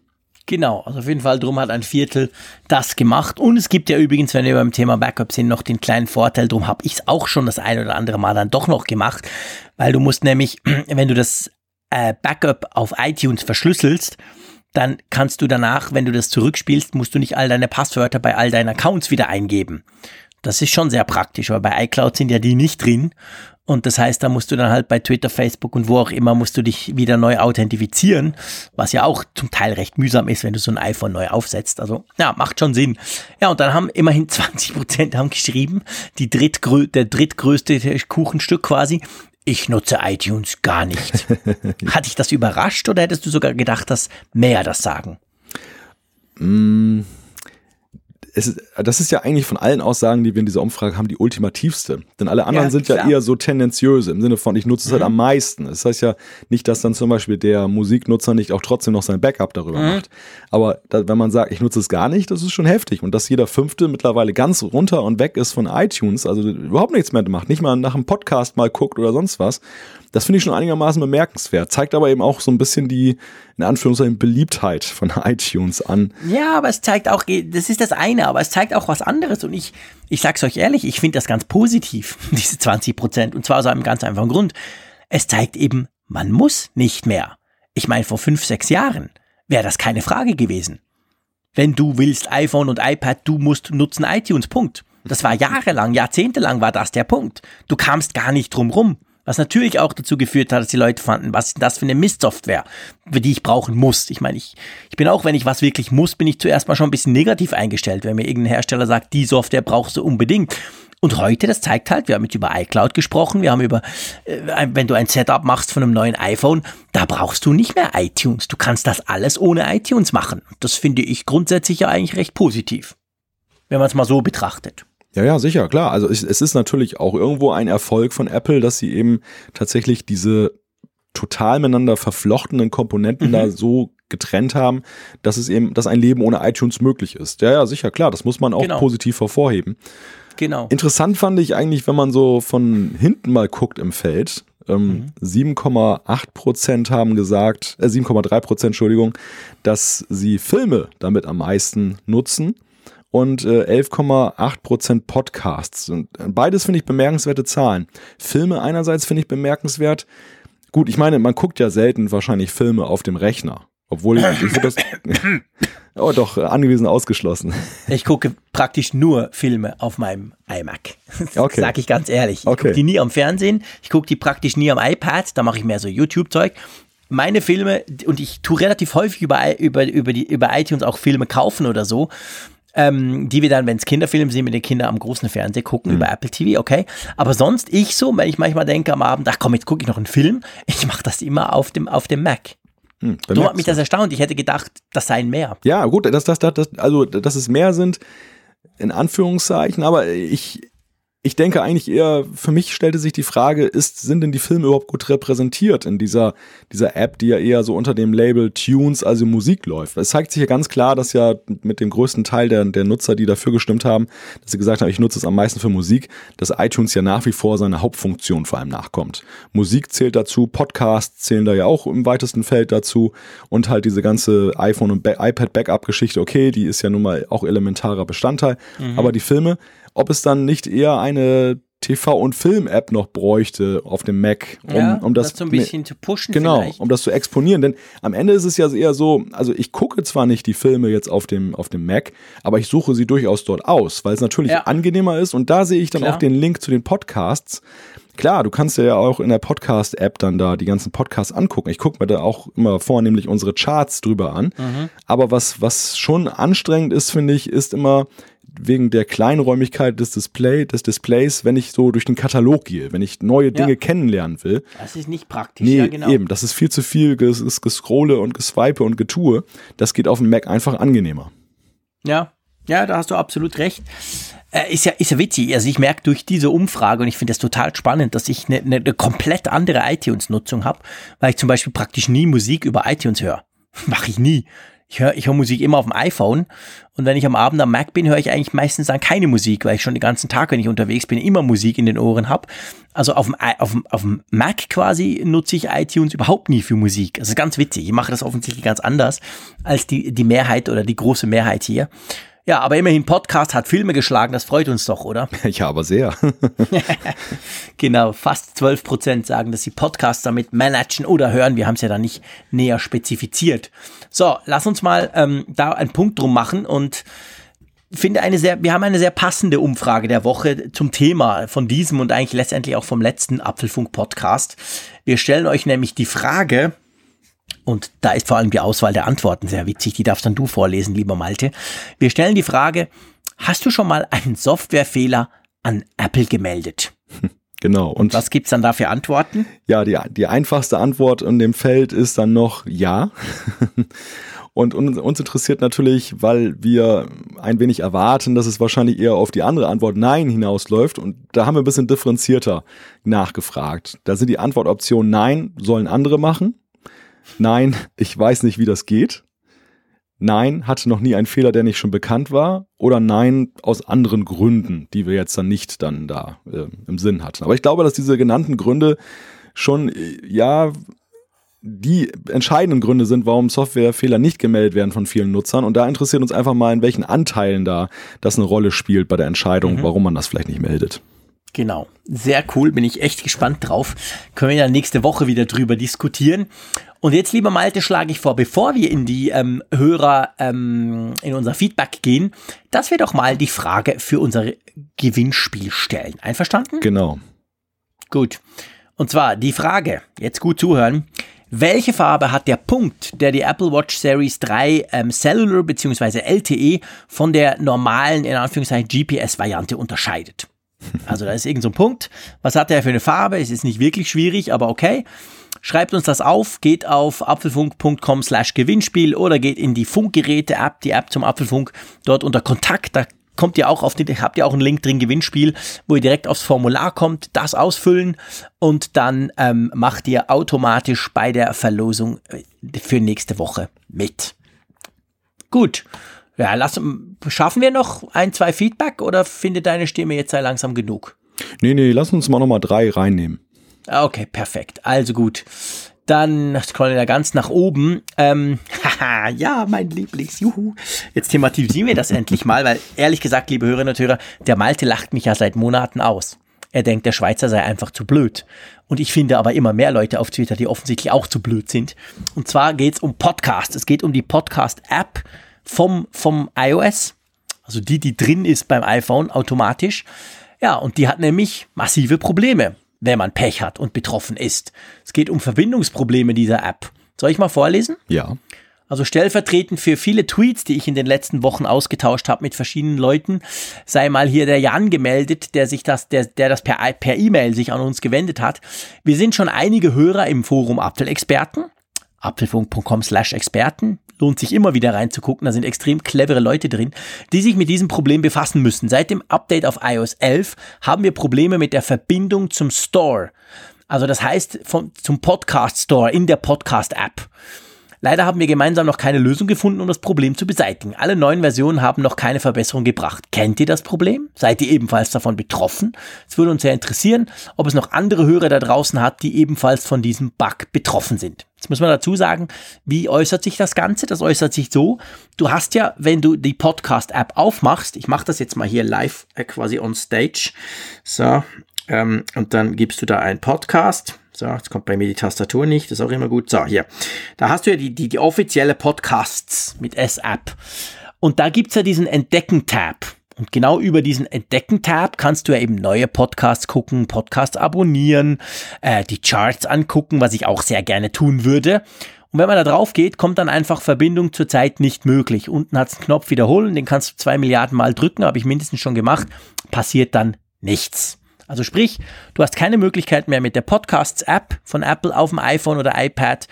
Genau, also auf jeden Fall drum hat ein Viertel das gemacht. Und es gibt ja übrigens, wenn wir beim Thema Backup sind, noch den kleinen Vorteil, drum habe ich es auch schon das ein oder andere Mal dann doch noch gemacht, weil du musst nämlich, wenn du das äh, Backup auf iTunes verschlüsselst, dann kannst du danach, wenn du das zurückspielst, musst du nicht all deine Passwörter bei all deinen Accounts wieder eingeben. Das ist schon sehr praktisch, weil bei iCloud sind ja die nicht drin. Und das heißt, da musst du dann halt bei Twitter, Facebook und wo auch immer, musst du dich wieder neu authentifizieren, was ja auch zum Teil recht mühsam ist, wenn du so ein iPhone neu aufsetzt. Also ja, macht schon Sinn. Ja, und dann haben immerhin 20 Prozent haben geschrieben, die drittgrö der drittgrößte Kuchenstück quasi, ich nutze iTunes gar nicht. Hat dich das überrascht oder hättest du sogar gedacht, dass mehr das sagen? Mm, es, das ist ja eigentlich von allen Aussagen, die wir in dieser Umfrage haben, die ultimativste. Denn alle anderen ja, sind klar. ja eher so tendenziöse im Sinne von, ich nutze es halt mhm. halt am meisten. Das heißt ja nicht, dass dann zum Beispiel der Musiknutzer nicht auch trotzdem noch sein Backup darüber mhm. macht. Aber da, wenn man sagt, ich nutze es gar nicht, das ist schon heftig. Und dass jeder Fünfte mittlerweile ganz runter und weg ist von iTunes, also überhaupt nichts mehr macht, nicht mal nach einem Podcast mal guckt oder sonst was, das finde ich schon einigermaßen bemerkenswert. Zeigt aber eben auch so ein bisschen die, in Anführungszeichen, Beliebtheit von iTunes an. Ja, aber es zeigt auch, das ist das eine, aber es zeigt auch was anderes. Und ich, ich sag's euch ehrlich, ich finde das ganz positiv, diese 20 Prozent. Und zwar aus einem ganz einfachen Grund. Es zeigt eben, man muss nicht mehr. Ich meine, vor fünf, sechs Jahren wäre das keine Frage gewesen. Wenn du willst iPhone und iPad, du musst nutzen iTunes, Punkt. Das war jahrelang, jahrzehntelang war das der Punkt. Du kamst gar nicht drum rum. Was natürlich auch dazu geführt hat, dass die Leute fanden, was ist denn das für eine Mistsoftware, für die ich brauchen muss. Ich meine, ich, ich bin auch, wenn ich was wirklich muss, bin ich zuerst mal schon ein bisschen negativ eingestellt, wenn mir irgendein Hersteller sagt, die Software brauchst du unbedingt. Und heute, das zeigt halt, wir haben jetzt über iCloud gesprochen, wir haben über, äh, wenn du ein Setup machst von einem neuen iPhone, da brauchst du nicht mehr iTunes. Du kannst das alles ohne iTunes machen. Das finde ich grundsätzlich ja eigentlich recht positiv, wenn man es mal so betrachtet. Ja, ja, sicher, klar. Also es, es ist natürlich auch irgendwo ein Erfolg von Apple, dass sie eben tatsächlich diese total miteinander verflochtenen Komponenten mhm. da so getrennt haben, dass es eben, dass ein Leben ohne iTunes möglich ist. Ja, ja, sicher, klar, das muss man auch genau. positiv hervorheben. Genau. Interessant fand ich eigentlich, wenn man so von hinten mal guckt im Feld, ähm, mhm. 7,8 Prozent haben gesagt, äh, 7,3 Prozent, Entschuldigung, dass sie Filme damit am meisten nutzen und äh, 11,8% Podcasts. Und beides finde ich bemerkenswerte Zahlen. Filme einerseits finde ich bemerkenswert. Gut, ich meine, man guckt ja selten wahrscheinlich Filme auf dem Rechner. Obwohl ich, ich das. oh, doch, angewiesen ausgeschlossen. Ich gucke praktisch nur Filme auf meinem iMac. Okay. Sag ich ganz ehrlich. Ich okay. gucke die nie am Fernsehen. Ich gucke die praktisch nie am iPad. Da mache ich mehr so YouTube-Zeug meine Filme, und ich tue relativ häufig über, über, über, die, über iTunes auch Filme kaufen oder so ähm, die wir dann, wenn es Kinderfilme sind, mit den Kindern am großen Fernseher gucken, mhm. über Apple TV, okay. Aber sonst ich so, wenn ich manchmal denke am Abend, ach komm, jetzt gucke ich noch einen Film, ich mache das immer auf dem, auf dem Mac. Hm, so hat mich das erstaunt. Ich hätte gedacht, das seien mehr. Ja, gut, dass das, das, das, also, dass es mehr sind, in Anführungszeichen, aber ich, ich denke eigentlich eher, für mich stellte sich die Frage, ist, sind denn die Filme überhaupt gut repräsentiert in dieser, dieser App, die ja eher so unter dem Label Tunes, also Musik läuft? Es zeigt sich ja ganz klar, dass ja mit dem größten Teil der, der Nutzer, die dafür gestimmt haben, dass sie gesagt haben, ich nutze es am meisten für Musik, dass iTunes ja nach wie vor seine Hauptfunktion vor allem nachkommt. Musik zählt dazu, Podcasts zählen da ja auch im weitesten Feld dazu und halt diese ganze iPhone- und iPad-Backup-Geschichte, okay, die ist ja nun mal auch elementarer Bestandteil, mhm. aber die Filme, ob es dann nicht eher eine TV- und Film-App noch bräuchte auf dem Mac, um, ja, um das, das so ein bisschen zu pushen. Genau, vielleicht. um das zu exponieren. Denn am Ende ist es ja eher so, also ich gucke zwar nicht die Filme jetzt auf dem, auf dem Mac, aber ich suche sie durchaus dort aus, weil es natürlich ja. angenehmer ist. Und da sehe ich dann Klar. auch den Link zu den Podcasts. Klar, du kannst ja auch in der Podcast-App dann da die ganzen Podcasts angucken. Ich gucke mir da auch immer vornehmlich unsere Charts drüber an. Mhm. Aber was, was schon anstrengend ist, finde ich, ist immer wegen der Kleinräumigkeit des, Display, des Displays, wenn ich so durch den Katalog gehe, wenn ich neue Dinge ja. kennenlernen will. Das ist nicht praktisch, nee, ja genau. eben, das ist viel zu viel ges Gescrolle und Geswipe und Getue. Das geht auf dem Mac einfach angenehmer. Ja, ja, da hast du absolut recht. Äh, ist ja, ist ja witzig. Also ich merke durch diese Umfrage und ich finde das total spannend, dass ich eine, eine komplett andere iTunes-Nutzung habe, weil ich zum Beispiel praktisch nie Musik über iTunes höre. Mache ich nie. Ich höre ich hör Musik immer auf dem iPhone und wenn ich am Abend am Mac bin, höre ich eigentlich meistens dann keine Musik, weil ich schon den ganzen Tag, wenn ich unterwegs bin, immer Musik in den Ohren habe. Also auf dem, auf, dem, auf dem Mac quasi nutze ich iTunes überhaupt nie für Musik. Das ist ganz witzig. Ich mache das offensichtlich ganz anders als die, die Mehrheit oder die große Mehrheit hier. Ja, aber immerhin Podcast hat Filme geschlagen, das freut uns doch, oder? Ja, aber sehr. genau, fast 12 Prozent sagen, dass sie Podcasts damit managen oder hören. Wir haben es ja da nicht näher spezifiziert. So, lass uns mal ähm, da einen Punkt drum machen und finde eine sehr, wir haben eine sehr passende Umfrage der Woche zum Thema von diesem und eigentlich letztendlich auch vom letzten Apfelfunk-Podcast. Wir stellen euch nämlich die Frage, und da ist vor allem die Auswahl der Antworten sehr witzig, die darfst dann du vorlesen, lieber Malte. Wir stellen die Frage, hast du schon mal einen Softwarefehler an Apple gemeldet? Genau. Und was gibt's dann da für Antworten? Ja, die, die einfachste Antwort in dem Feld ist dann noch ja. Und uns interessiert natürlich, weil wir ein wenig erwarten, dass es wahrscheinlich eher auf die andere Antwort Nein hinausläuft. Und da haben wir ein bisschen differenzierter nachgefragt. Da sind die Antwortoptionen Nein, sollen andere machen. Nein, ich weiß nicht, wie das geht. Nein, hatte noch nie einen Fehler, der nicht schon bekannt war. Oder nein, aus anderen Gründen, die wir jetzt dann nicht dann da äh, im Sinn hatten. Aber ich glaube, dass diese genannten Gründe schon, äh, ja, die entscheidenden Gründe sind, warum Softwarefehler nicht gemeldet werden von vielen Nutzern. Und da interessiert uns einfach mal, in welchen Anteilen da das eine Rolle spielt bei der Entscheidung, mhm. warum man das vielleicht nicht meldet. Genau. Sehr cool. Bin ich echt gespannt drauf. Können wir ja nächste Woche wieder drüber diskutieren. Und jetzt, lieber Malte, schlage ich vor, bevor wir in die ähm, Hörer, ähm, in unser Feedback gehen, dass wir doch mal die Frage für unser Gewinnspiel stellen. Einverstanden? Genau. Gut. Und zwar die Frage, jetzt gut zuhören. Welche Farbe hat der Punkt, der die Apple Watch Series 3 ähm, Cellular bzw. LTE von der normalen, in Anführungszeichen, GPS-Variante unterscheidet? Also da ist irgendein so Punkt. Was hat der für eine Farbe? Es ist nicht wirklich schwierig, aber okay. Schreibt uns das auf, geht auf apfelfunk.com slash Gewinnspiel oder geht in die Funkgeräte-App, die App zum Apfelfunk, dort unter Kontakt, da kommt ihr auch auf den, habt ihr auch einen Link drin, Gewinnspiel, wo ihr direkt aufs Formular kommt, das ausfüllen und dann ähm, macht ihr automatisch bei der Verlosung äh, für nächste Woche mit. Gut. Ja, lass, schaffen wir noch ein, zwei Feedback oder findet deine Stimme jetzt sei langsam genug? Nee, nee, lass uns mal nochmal drei reinnehmen. Okay, perfekt. Also gut. Dann scrollen wir ganz nach oben. Ähm, haha, ja, mein Lieblings, juhu. Jetzt thematisieren wir das endlich mal, weil ehrlich gesagt, liebe Hörerinnen und Hörer, der Malte lacht mich ja seit Monaten aus. Er denkt, der Schweizer sei einfach zu blöd. Und ich finde aber immer mehr Leute auf Twitter, die offensichtlich auch zu blöd sind. Und zwar geht es um Podcast. Es geht um die Podcast-App vom, vom iOS. Also die, die drin ist beim iPhone automatisch. Ja, und die hat nämlich massive Probleme wenn man Pech hat und betroffen ist. Es geht um Verbindungsprobleme dieser App. Soll ich mal vorlesen? Ja. Also stellvertretend für viele Tweets, die ich in den letzten Wochen ausgetauscht habe mit verschiedenen Leuten, sei mal hier der Jan gemeldet, der sich das, der, der das per, per E-Mail sich an uns gewendet hat. Wir sind schon einige Hörer im Forum Apfelexperten apfelfunk.com slash Experten. Lohnt sich immer wieder reinzugucken. Da sind extrem clevere Leute drin, die sich mit diesem Problem befassen müssen. Seit dem Update auf iOS 11 haben wir Probleme mit der Verbindung zum Store. Also das heißt vom, zum Podcast Store in der Podcast App. Leider haben wir gemeinsam noch keine Lösung gefunden, um das Problem zu beseitigen. Alle neuen Versionen haben noch keine Verbesserung gebracht. Kennt ihr das Problem? Seid ihr ebenfalls davon betroffen? Es würde uns sehr interessieren, ob es noch andere Hörer da draußen hat, die ebenfalls von diesem Bug betroffen sind. Jetzt muss man dazu sagen, wie äußert sich das Ganze? Das äußert sich so, du hast ja, wenn du die Podcast-App aufmachst, ich mache das jetzt mal hier live äh, quasi on stage, so, ähm, und dann gibst du da einen Podcast, so, jetzt kommt bei mir die Tastatur nicht, das ist auch immer gut. So, hier. Da hast du ja die, die, die offizielle Podcasts mit S-App. Und da gibt's ja diesen Entdecken-Tab. Und genau über diesen Entdecken-Tab kannst du ja eben neue Podcasts gucken, Podcasts abonnieren, äh, die Charts angucken, was ich auch sehr gerne tun würde. Und wenn man da drauf geht, kommt dann einfach Verbindung zurzeit nicht möglich. Unten hat's einen Knopf wiederholen, den kannst du zwei Milliarden Mal drücken, habe ich mindestens schon gemacht, passiert dann nichts. Also sprich, du hast keine Möglichkeit mehr mit der Podcasts-App von Apple auf dem iPhone oder iPad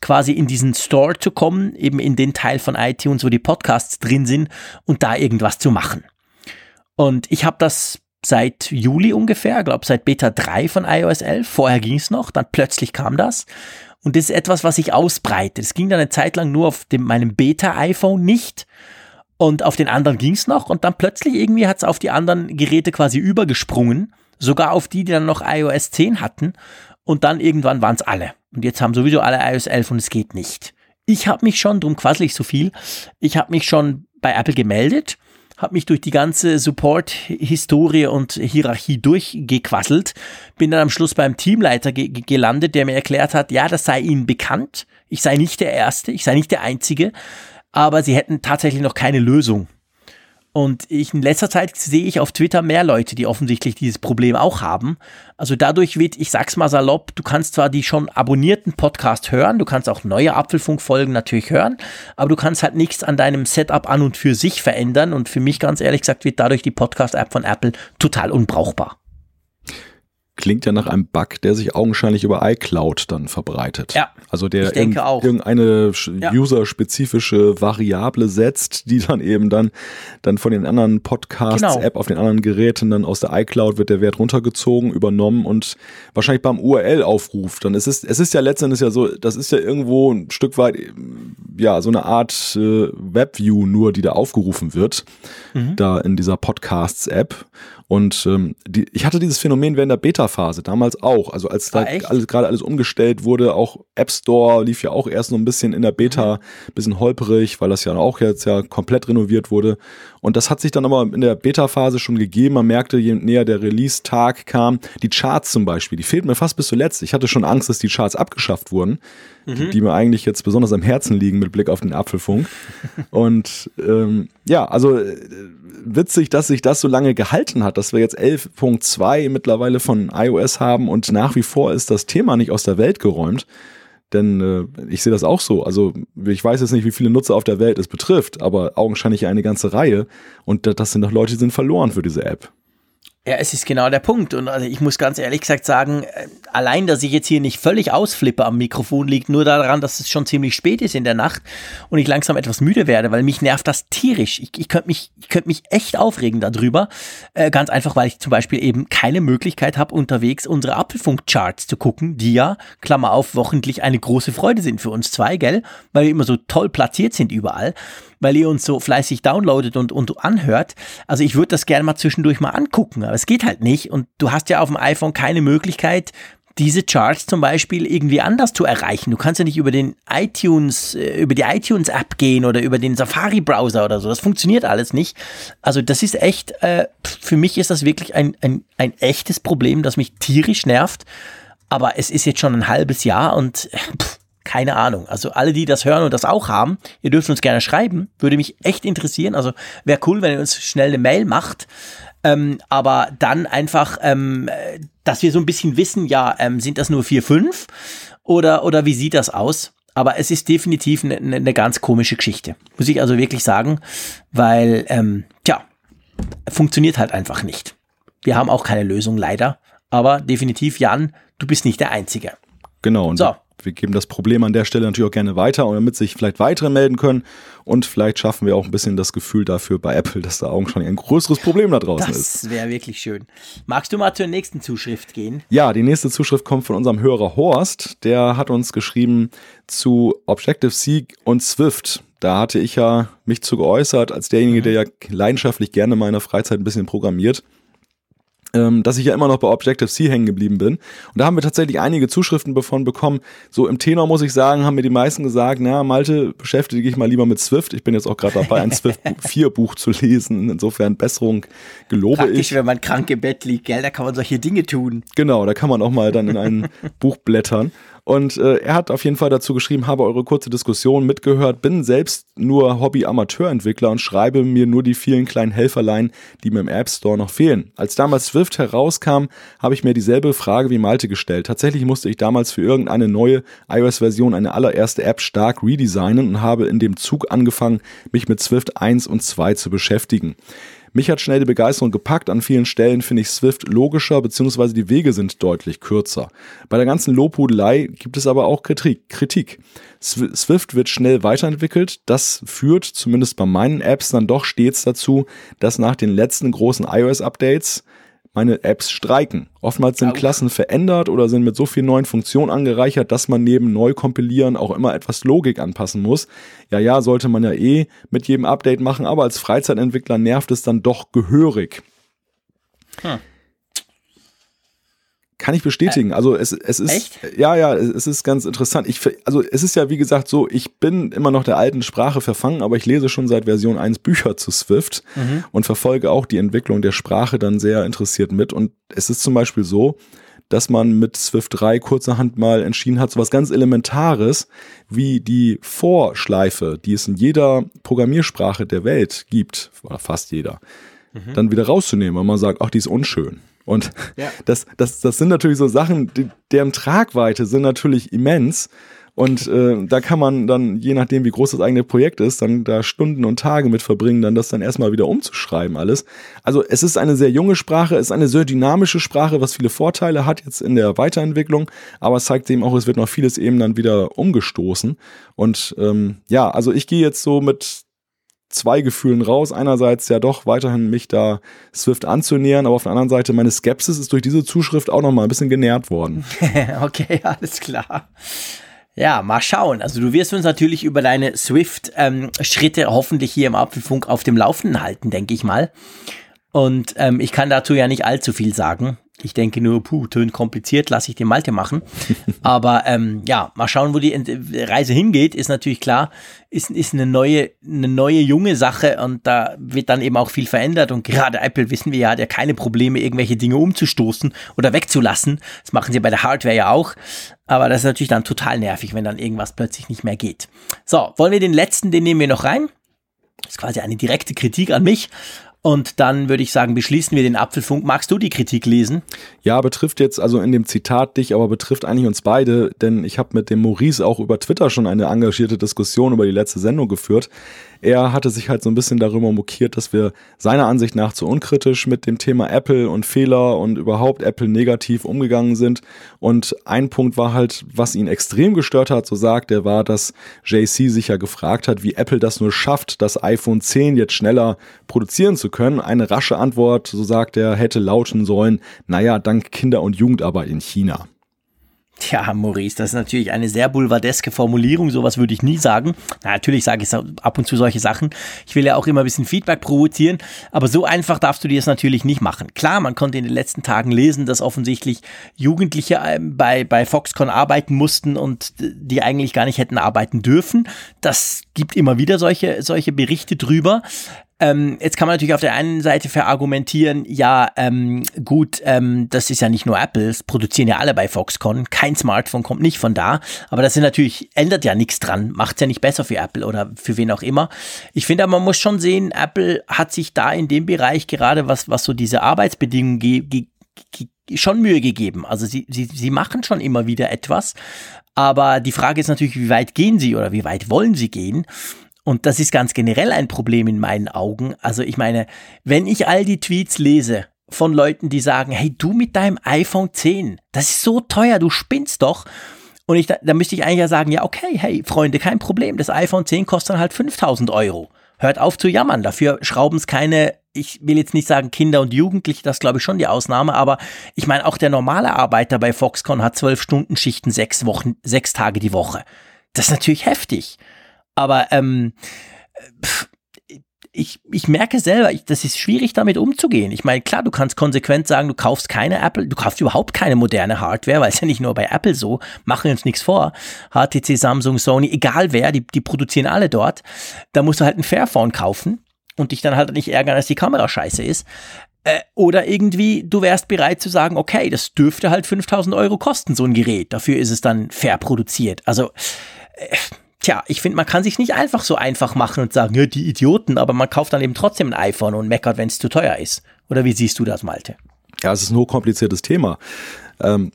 quasi in diesen Store zu kommen, eben in den Teil von iTunes, wo die Podcasts drin sind und da irgendwas zu machen. Und ich habe das seit Juli ungefähr, glaube seit Beta 3 von iOS 11. Vorher ging es noch, dann plötzlich kam das. Und das ist etwas, was sich ausbreitet. Es ging dann eine Zeit lang nur auf dem, meinem Beta-iPhone nicht. Und auf den anderen ging es noch. Und dann plötzlich irgendwie hat es auf die anderen Geräte quasi übergesprungen sogar auf die, die dann noch iOS 10 hatten. Und dann irgendwann waren es alle. Und jetzt haben sowieso alle iOS 11 und es geht nicht. Ich habe mich schon, drum quassel ich so viel, ich habe mich schon bei Apple gemeldet, habe mich durch die ganze Support-Historie und Hierarchie durchgequasselt, bin dann am Schluss beim Teamleiter ge gelandet, der mir erklärt hat, ja, das sei ihnen bekannt, ich sei nicht der Erste, ich sei nicht der Einzige, aber sie hätten tatsächlich noch keine Lösung Und ich, in letzter Zeit sehe ich auf Twitter mehr Leute, die offensichtlich dieses Problem auch haben. Also dadurch wird, ich sag's mal salopp, du kannst zwar die schon abonnierten Podcast hören, du kannst auch neue Apfelfunkfolgen natürlich hören, aber du kannst halt nichts an deinem Setup an und für sich verändern. Und für mich ganz ehrlich gesagt wird dadurch die Podcast-App von Apple total unbrauchbar klingt ja nach einem Bug, der sich augenscheinlich über iCloud dann verbreitet. Ja. Also der denke auch. irgendeine ja. userspezifische Variable setzt, die dann eben dann, dann von den anderen Podcasts-App genau. auf den anderen Geräten dann aus der iCloud wird der Wert runtergezogen, übernommen und wahrscheinlich beim URL-Aufruf. Dann es ist es ist ja letztendlich ja so, das ist ja irgendwo ein Stück weit ja so eine Art äh, Webview nur, die da aufgerufen wird, mhm. da in dieser Podcasts-App. Und ähm, die, ich hatte dieses Phänomen während der Beta-Phase damals auch. Also als da ah, alles, gerade alles umgestellt wurde, auch App Store lief ja auch erst noch ein bisschen in der Beta, mhm. bisschen holperig, weil das ja auch jetzt ja komplett renoviert wurde. Und das hat sich dann aber in der Beta-Phase schon gegeben. Man merkte, je näher der Release-Tag kam, die Charts zum Beispiel, die fehlten mir fast bis zuletzt. Ich hatte schon Angst, dass die Charts abgeschafft wurden, mhm. die, mir eigentlich jetzt besonders am Herzen liegen mit Blick auf den Apfelfunk. Und ähm, ja, also äh, witzig, dass sich das so lange gehalten hat, dass wir jetzt 11.2 mittlerweile von iOS haben und nach wie vor ist das Thema nicht aus der Welt geräumt. Denn äh, ich sehe das auch so. Also ich weiß jetzt nicht, wie viele Nutzer auf der Welt es betrifft, aber augenscheinlich eine ganze Reihe. Und das sind doch Leute, die sind verloren für diese App. Ja, es ist genau der Punkt. Und also ich muss ganz ehrlich gesagt sagen, äh, allein, dass ich jetzt hier nicht völlig ausflippe am Mikrofon, liegt nur daran, dass es schon ziemlich spät ist in der Nacht und ich langsam etwas müde werde, weil mich nervt das tierisch. Ich, ich könnte mich, ich könnte mich echt aufregen darüber. Äh, ganz einfach, weil ich zum Beispiel eben keine Möglichkeit habe, unterwegs unsere Apfelfunk-Charts zu gucken, die ja, Klammer auf, wochentlich eine große Freude sind für uns zwei, gell? Weil wir immer so toll platziert sind überall weil ihr uns so fleißig downloadet und, und anhört. Also ich würde das gerne mal zwischendurch mal angucken, aber es geht halt nicht. Und du hast ja auf dem iPhone keine Möglichkeit, diese Charts zum Beispiel irgendwie anders zu erreichen. Du kannst ja nicht über den iTunes, äh, über die iTunes App gehen oder über den Safari Browser oder so. Das funktioniert alles nicht. Also das ist echt, äh, für mich ist das wirklich ein, ein, ein echtes Problem, das mich tierisch nervt. Aber es ist jetzt schon ein halbes Jahr und äh, pff, keine Ahnung. Also alle, die das hören und das auch haben, ihr dürft uns gerne schreiben. Würde mich echt interessieren. Also wäre cool, wenn ihr uns schnell eine Mail macht. Ähm, aber dann einfach, ähm, dass wir so ein bisschen wissen, ja, ähm, sind das nur vier, fünf oder, oder wie sieht das aus? Aber es ist definitiv eine, eine ganz komische Geschichte. Muss ich also wirklich sagen, weil, ähm, tja, funktioniert halt einfach nicht. Wir haben auch keine Lösung, leider. Aber definitiv, Jan, du bist nicht der Einzige. Genau. Und so wir geben das Problem an der Stelle natürlich auch gerne weiter, damit sich vielleicht weitere melden können. Und vielleicht schaffen wir auch ein bisschen das Gefühl dafür bei Apple, dass da augenscheinlich ein größeres Problem da draußen das ist. Das wäre wirklich schön. Magst du mal zur nächsten Zuschrift gehen? Ja, die nächste Zuschrift kommt von unserem Hörer Horst. Der hat uns geschrieben zu Objective-C und Swift. Da hatte ich ja mich zu geäußert, als derjenige, mhm. der ja leidenschaftlich gerne in meiner Freizeit ein bisschen programmiert dass ich ja immer noch bei Objective-C hängen geblieben bin. Und da haben wir tatsächlich einige Zuschriften davon bekommen. So im Tenor muss ich sagen, haben mir die meisten gesagt, na Malte, beschäftige dich mal lieber mit Swift. Ich bin jetzt auch gerade dabei, ein Swift 4 Buch zu lesen. Insofern Besserung gelobe Praktisch, ich. wenn man krank im Bett liegt, gell, da kann man solche Dinge tun. Genau, da kann man auch mal dann in ein Buch blättern. Und äh, er hat auf jeden Fall dazu geschrieben, habe eure kurze Diskussion mitgehört, bin selbst nur Hobby-Amateurentwickler und schreibe mir nur die vielen kleinen Helferlein, die mir im App Store noch fehlen. Als damals Swift herauskam, habe ich mir dieselbe Frage wie Malte gestellt. Tatsächlich musste ich damals für irgendeine neue iOS-Version eine allererste App stark redesignen und habe in dem Zug angefangen, mich mit Swift 1 und 2 zu beschäftigen. Mich hat schnell die Begeisterung gepackt. An vielen Stellen finde ich Swift logischer, beziehungsweise die Wege sind deutlich kürzer. Bei der ganzen Lobhudelei gibt es aber auch Kritik. Swift wird schnell weiterentwickelt. Das führt, zumindest bei meinen Apps, dann doch stets dazu, dass nach den letzten großen iOS-Updates meine Apps streiken. Oftmals sind Klassen verändert oder sind mit so vielen neuen Funktionen angereichert, dass man neben Neukompilieren auch immer etwas Logik anpassen muss. Ja, ja, sollte man ja eh mit jedem Update machen, aber als Freizeitentwickler nervt es dann doch gehörig. Hm. Kann ich bestätigen. Also es, es ist Echt? ja ja es ist ganz interessant. Ich also es ist ja wie gesagt so, ich bin immer noch der alten Sprache verfangen, aber ich lese schon seit Version 1 Bücher zu Swift mhm. und verfolge auch die Entwicklung der Sprache dann sehr interessiert mit. Und es ist zum Beispiel so, dass man mit Swift 3 kurzerhand mal entschieden hat, so was ganz Elementares wie die Vorschleife, die es in jeder Programmiersprache der Welt gibt, oder fast jeder, mhm. dann wieder rauszunehmen, weil man sagt, ach, die ist unschön. Und ja. das, das, das sind natürlich so Sachen, die, deren Tragweite sind natürlich immens. Und äh, da kann man dann, je nachdem, wie groß das eigene Projekt ist, dann da Stunden und Tage mit verbringen, dann das dann erstmal wieder umzuschreiben alles. Also es ist eine sehr junge Sprache, es ist eine sehr dynamische Sprache, was viele Vorteile hat jetzt in der Weiterentwicklung, aber es zeigt eben auch, es wird noch vieles eben dann wieder umgestoßen. Und ähm, ja, also ich gehe jetzt so mit zwei Gefühlen raus. Einerseits ja doch weiterhin mich da Swift anzunähern, aber auf der anderen Seite meine Skepsis ist durch diese Zuschrift auch noch mal ein bisschen genährt worden. okay, alles klar. Ja, mal schauen. Also du wirst uns natürlich über deine Swift-Schritte ähm, hoffentlich hier im Apfelfunk auf dem Laufenden halten, denke ich mal. Und ähm, ich kann dazu ja nicht allzu viel sagen. Ich denke nur, puh, tönt kompliziert, lasse ich den Malte machen. Aber ähm, ja, mal schauen, wo die Reise hingeht, ist natürlich klar, ist, ist eine neue, eine neue junge Sache und da wird dann eben auch viel verändert. Und gerade Apple wissen wir ja, hat ja keine Probleme, irgendwelche Dinge umzustoßen oder wegzulassen. Das machen sie bei der Hardware ja auch. Aber das ist natürlich dann total nervig, wenn dann irgendwas plötzlich nicht mehr geht. So, wollen wir den letzten, den nehmen wir noch rein? Das ist quasi eine direkte Kritik an mich. Und dann würde ich sagen, beschließen wir den Apfelfunk. Magst du die Kritik lesen? Ja, betrifft jetzt also in dem Zitat dich, aber betrifft eigentlich uns beide, denn ich habe mit dem Maurice auch über Twitter schon eine engagierte Diskussion über die letzte Sendung geführt. Er hatte sich halt so ein bisschen darüber mokiert, dass wir seiner Ansicht nach zu unkritisch mit dem Thema Apple und Fehler und überhaupt Apple negativ umgegangen sind. Und ein Punkt war halt, was ihn extrem gestört hat, so sagt er, war, dass JC sich ja gefragt hat, wie Apple das nur schafft, das iPhone 10 jetzt schneller produzieren zu können. Eine rasche Antwort, so sagt er, hätte lauten sollen, naja, dank Kinder- und Jugendarbeit in China. Tja, Maurice, das ist natürlich eine sehr boulevardeske Formulierung, sowas würde ich nie sagen. Na, natürlich sage ich ab und zu solche Sachen. Ich will ja auch immer ein bisschen Feedback provozieren, aber so einfach darfst du dir es natürlich nicht machen. Klar, man konnte in den letzten Tagen lesen, dass offensichtlich Jugendliche ähm, bei, bei Foxconn arbeiten mussten und die eigentlich gar nicht hätten arbeiten dürfen. Das gibt immer wieder solche, solche Berichte drüber. Ähm, jetzt kann man natürlich auf der einen Seite verargumentieren, ja, ähm, gut, ähm, das ist ja nicht nur Apple, es produzieren ja alle bei Foxconn, kein Smartphone kommt nicht von da, aber das ist natürlich, ändert ja nichts dran, macht es ja nicht besser für Apple oder für wen auch immer. Ich finde man muss schon sehen, Apple hat sich da in dem Bereich gerade, was, was so diese Arbeitsbedingungen geht, schon Mühe gegeben. Also sie, sie, sie machen schon immer wieder etwas, aber die Frage ist natürlich, wie weit gehen sie oder wie weit wollen sie gehen? Und das ist ganz generell ein Problem in meinen Augen. Also ich meine, wenn ich all die Tweets lese von Leuten, die sagen, hey, du mit deinem iPhone 10, das ist so teuer, du spinnst doch. Und ich, da, da müsste ich eigentlich ja sagen, ja, okay, hey, Freunde, kein Problem. Das iPhone 10 kostet dann halt 5000 Euro. Hört auf zu jammern. Dafür schrauben es keine, ich will jetzt nicht sagen Kinder und Jugendliche, das glaube ich schon die Ausnahme, aber ich meine, auch der normale Arbeiter bei Foxconn hat zwölf Stunden Schichten, sechs Wochen, sechs Tage die Woche. Das ist natürlich heftig. Aber ähm, ich, ich merke selber, ich, das ist schwierig damit umzugehen. Ich meine, klar, du kannst konsequent sagen, du kaufst keine Apple, du kaufst überhaupt keine moderne Hardware, weil es ja nicht nur bei Apple so, machen uns nichts vor. HTC, Samsung, Sony, egal wer, die, die produzieren alle dort. Da musst du halt ein Fairphone kaufen und dich dann halt nicht ärgern, dass die Kamera scheiße ist. Äh, oder irgendwie, du wärst bereit zu sagen, okay, das dürfte halt 5000 Euro kosten, so ein Gerät. Dafür ist es dann fair produziert. Also, äh, Tja, ich finde, man kann sich nicht einfach so einfach machen und sagen, ja, die Idioten, aber man kauft dann eben trotzdem ein iPhone und meckert, wenn es zu teuer ist. Oder wie siehst du das, Malte? Ja, es ist ein hochkompliziertes Thema. Ähm,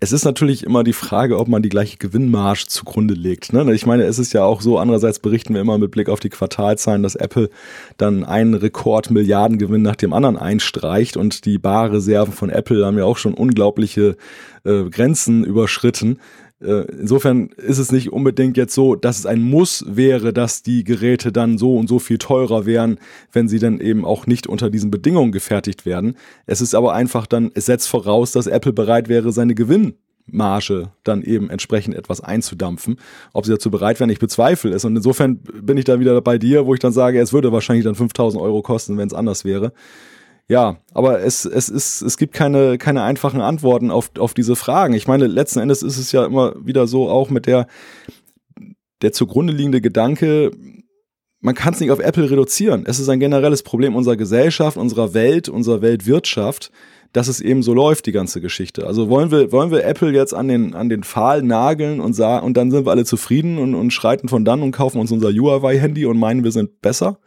es ist natürlich immer die Frage, ob man die gleiche Gewinnmarge zugrunde legt. Ne? Ich meine, es ist ja auch so, andererseits berichten wir immer mit Blick auf die Quartalzahlen, dass Apple dann einen Rekord-Milliardengewinn nach dem anderen einstreicht und die Barreserven von Apple haben ja auch schon unglaubliche äh, Grenzen überschritten. Äh, insofern ist es nicht unbedingt jetzt so, dass es ein Muss wäre, dass die Geräte dann so und so viel teurer wären, wenn sie dann eben auch nicht unter diesen Bedingungen gefertigt werden. Es ist aber einfach dann, es setzt voraus, dass Apple bereit wäre, seine Gewinnmarge dann eben entsprechend etwas einzudampfen. Ob sie dazu bereit wären, ich bezweifle es. Und insofern bin ich da wieder bei dir, wo ich dann sage, es würde wahrscheinlich dann 5000 Euro kosten, wenn es anders wäre. Ja, aber es, es, ist, es gibt keine, keine einfachen Antworten auf, auf diese Fragen. Ich meine, letzten Endes ist es ja immer wieder so, auch mit der, der zugrunde liegende Gedanke, man kann es nicht auf Apple reduzieren. Es ist ein generelles Problem unserer Gesellschaft, unserer Welt, unserer Weltwirtschaft, dass es eben so läuft, die ganze Geschichte. Also wollen wir, wollen wir Apple jetzt an den, an den Pfahl nageln und und dann sind wir alle zufrieden und, und schreiten von dann und kaufen uns unser Huawei-Handy und meinen, wir sind besser?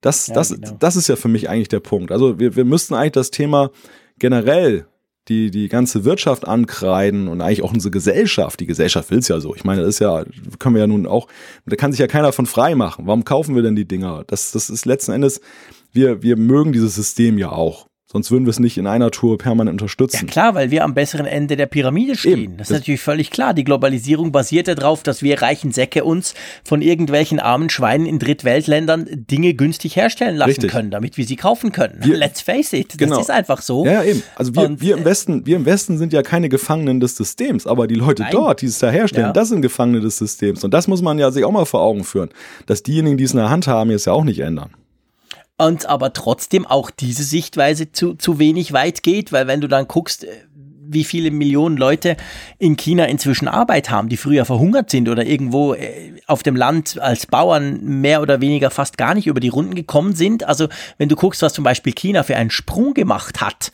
Das, ja, das, genau. das ist ja für mich eigentlich der Punkt. Also wir, wir müssten eigentlich das Thema generell die, die ganze Wirtschaft ankreiden und eigentlich auch unsere Gesellschaft. Die Gesellschaft will es ja so. Ich meine, das ist ja, können wir ja nun auch, da kann sich ja keiner von frei machen. Warum kaufen wir denn die Dinger? Das, das ist letzten Endes, wir, wir mögen dieses System ja auch. Sonst würden wir es nicht in einer Tour permanent unterstützen. Ja klar, weil wir am besseren Ende der Pyramide stehen. Eben. Das ist natürlich völlig klar. Die Globalisierung basiert darauf, dass wir reichen Säcke uns von irgendwelchen armen Schweinen in Drittweltländern Dinge günstig herstellen lassen Richtig. können, damit wir sie kaufen können. Wir, Let's face it, genau. das ist einfach so. Ja, eben. Also wir, Und, wir, im Westen, wir im Westen sind ja keine Gefangenen des Systems, aber die Leute nein. dort, die es da herstellen, ja. das sind Gefangene des Systems. Und das muss man ja sich auch mal vor Augen führen, dass diejenigen, die es in der Hand haben, es ja auch nicht ändern und aber trotzdem auch diese Sichtweise zu, zu wenig weit geht, weil wenn du dann guckst, äh, wie viele Millionen Leute in China inzwischen Arbeit haben, die früher verhungert sind oder irgendwo äh, auf dem Land als Bauern mehr oder weniger fast gar nicht über die Runden gekommen sind. Also wenn du guckst, was zum Beispiel China für einen Sprung gemacht hat,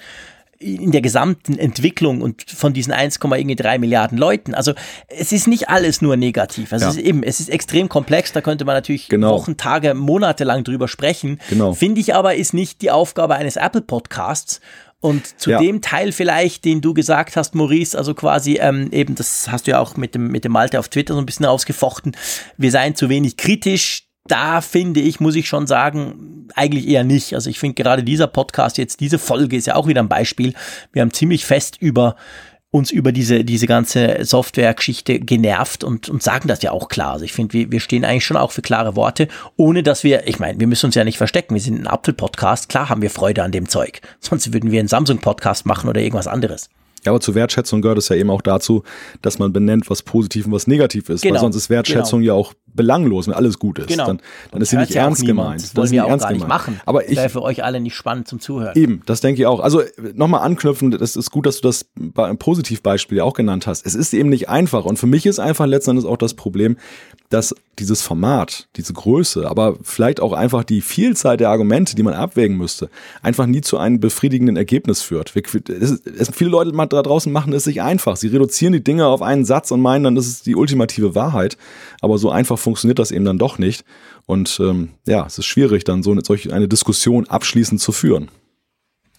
in der gesamten Entwicklung und von diesen 1,3 Milliarden Leuten. Also es ist nicht alles nur negativ. Also ja. es ist eben, es ist extrem komplex, da könnte man natürlich genau. Wochen, Tage, Monate lang drüber sprechen. Genau. Finde ich aber, ist nicht die Aufgabe eines Apple-Podcasts. Und zu ja. dem Teil vielleicht, den du gesagt hast, Maurice, also quasi ähm, eben, das hast du ja auch mit dem, mit dem Malte auf Twitter so ein bisschen ausgefochten, wir seien zu wenig kritisch da finde ich, muss ich schon sagen, eigentlich eher nicht. Also ich finde gerade dieser Podcast jetzt, diese Folge ist ja auch wieder ein Beispiel. Wir haben ziemlich fest über uns über diese, diese ganze Software-Geschichte genervt und, und sagen das ja auch klar. Also ich finde, wir, wir stehen eigentlich schon auch für klare Worte, ohne dass wir, ich meine, wir müssen uns ja nicht verstecken. Wir sind ein Apfel-Podcast, klar haben wir Freude an dem Zeug. Sonst würden wir einen Samsung-Podcast machen oder irgendwas anderes. Ja, aber zur Wertschätzung gehört es ja eben auch dazu, dass man benennt, was positiv und was negativ ist. Genau. Weil sonst ist Wertschätzung genau. ja auch belanglos, wenn alles gut ist. Genau. Dann, dann ist sie nicht ernst ja gemeint. Das wollen wir auch gar nicht machen. Aber ich, wäre für euch alle nicht spannend zum Zuhören. Eben, das denke ich auch. Also nochmal anknüpfen, das ist gut, dass du das Positivbeispiel ja auch genannt hast. Es ist eben nicht einfach. Und für mich ist einfach letztendlich auch das Problem, dass dieses Format, diese Größe, aber vielleicht auch einfach die Vielzahl der Argumente, die man abwägen müsste, einfach nie zu einem befriedigenden Ergebnis führt. Es, es, viele Leute da draußen machen es sich einfach. Sie reduzieren die Dinge auf einen Satz und meinen dann, das ist die ultimative Wahrheit. Aber so einfach funktioniert das eben dann doch nicht. Und ähm, ja, es ist schwierig, dann so eine, solch eine Diskussion abschließend zu führen.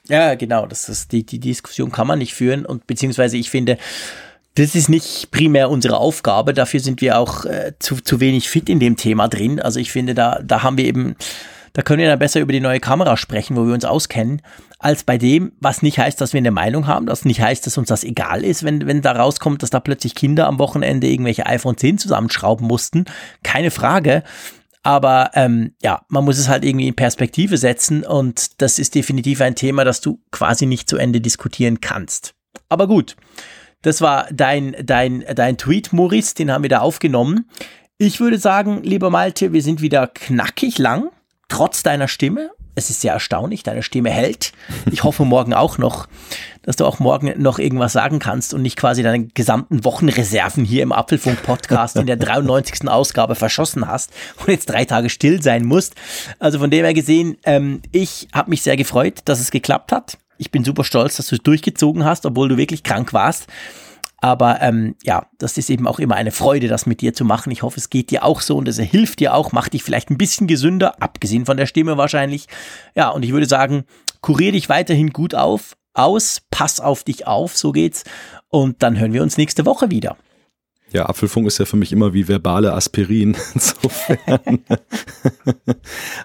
Ja, genau. Das ist die, die Diskussion kann man nicht führen und beziehungsweise ich finde, das ist nicht primär unsere Aufgabe. Dafür sind wir auch äh, zu, zu wenig fit in dem Thema drin. Also ich finde, da, da haben wir eben, da können wir dann besser über die neue Kamera sprechen, wo wir uns auskennen, als bei dem, was nicht heißt, dass wir eine Meinung haben, das nicht heißt, dass uns das egal ist, wenn, wenn da rauskommt, dass da plötzlich Kinder am Wochenende irgendwelche iPhone 10 zusammenschrauben mussten. Keine Frage. Aber ähm, ja, man muss es halt irgendwie in Perspektive setzen und das ist definitiv ein Thema, das du quasi nicht zu Ende diskutieren kannst. Aber gut. Das war dein, dein, dein Tweet, Maurice, den haben wir da aufgenommen. Ich würde sagen, lieber Malte, wir sind wieder knackig lang, trotz deiner Stimme. Es ist sehr erstaunlich, deine Stimme hält. Ich hoffe morgen auch noch, dass du auch morgen noch irgendwas sagen kannst und nicht quasi deine gesamten Wochenreserven hier im Apfelfunk-Podcast in der 93. Ausgabe verschossen hast und jetzt drei Tage still sein musst. Also von dem her gesehen, ähm, ich habe mich sehr gefreut, dass es geklappt hat ich bin super stolz, dass du es durchgezogen hast, obwohl du wirklich krank warst. Aber ähm, ja, das ist eben auch immer eine Freude, das mit dir zu machen. Ich hoffe, es geht dir auch so und es hilft dir auch, macht dich vielleicht ein bisschen gesünder, abgesehen von der Stimme wahrscheinlich. Ja, und ich würde sagen, kurier dich weiterhin gut auf, aus, pass auf dich auf, so geht's. Und dann hören wir uns nächste Woche wieder. Ja, Apfelfunk ist ja für mich immer wie verbale Aspirin. Insofern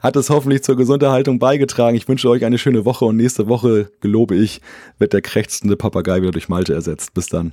hat es hoffentlich zur Gesunderhaltung beigetragen. Ich wünsche euch eine schöne Woche und nächste Woche, gelobe ich, wird der krächzende Papagei wieder durch Malte ersetzt. Bis dann.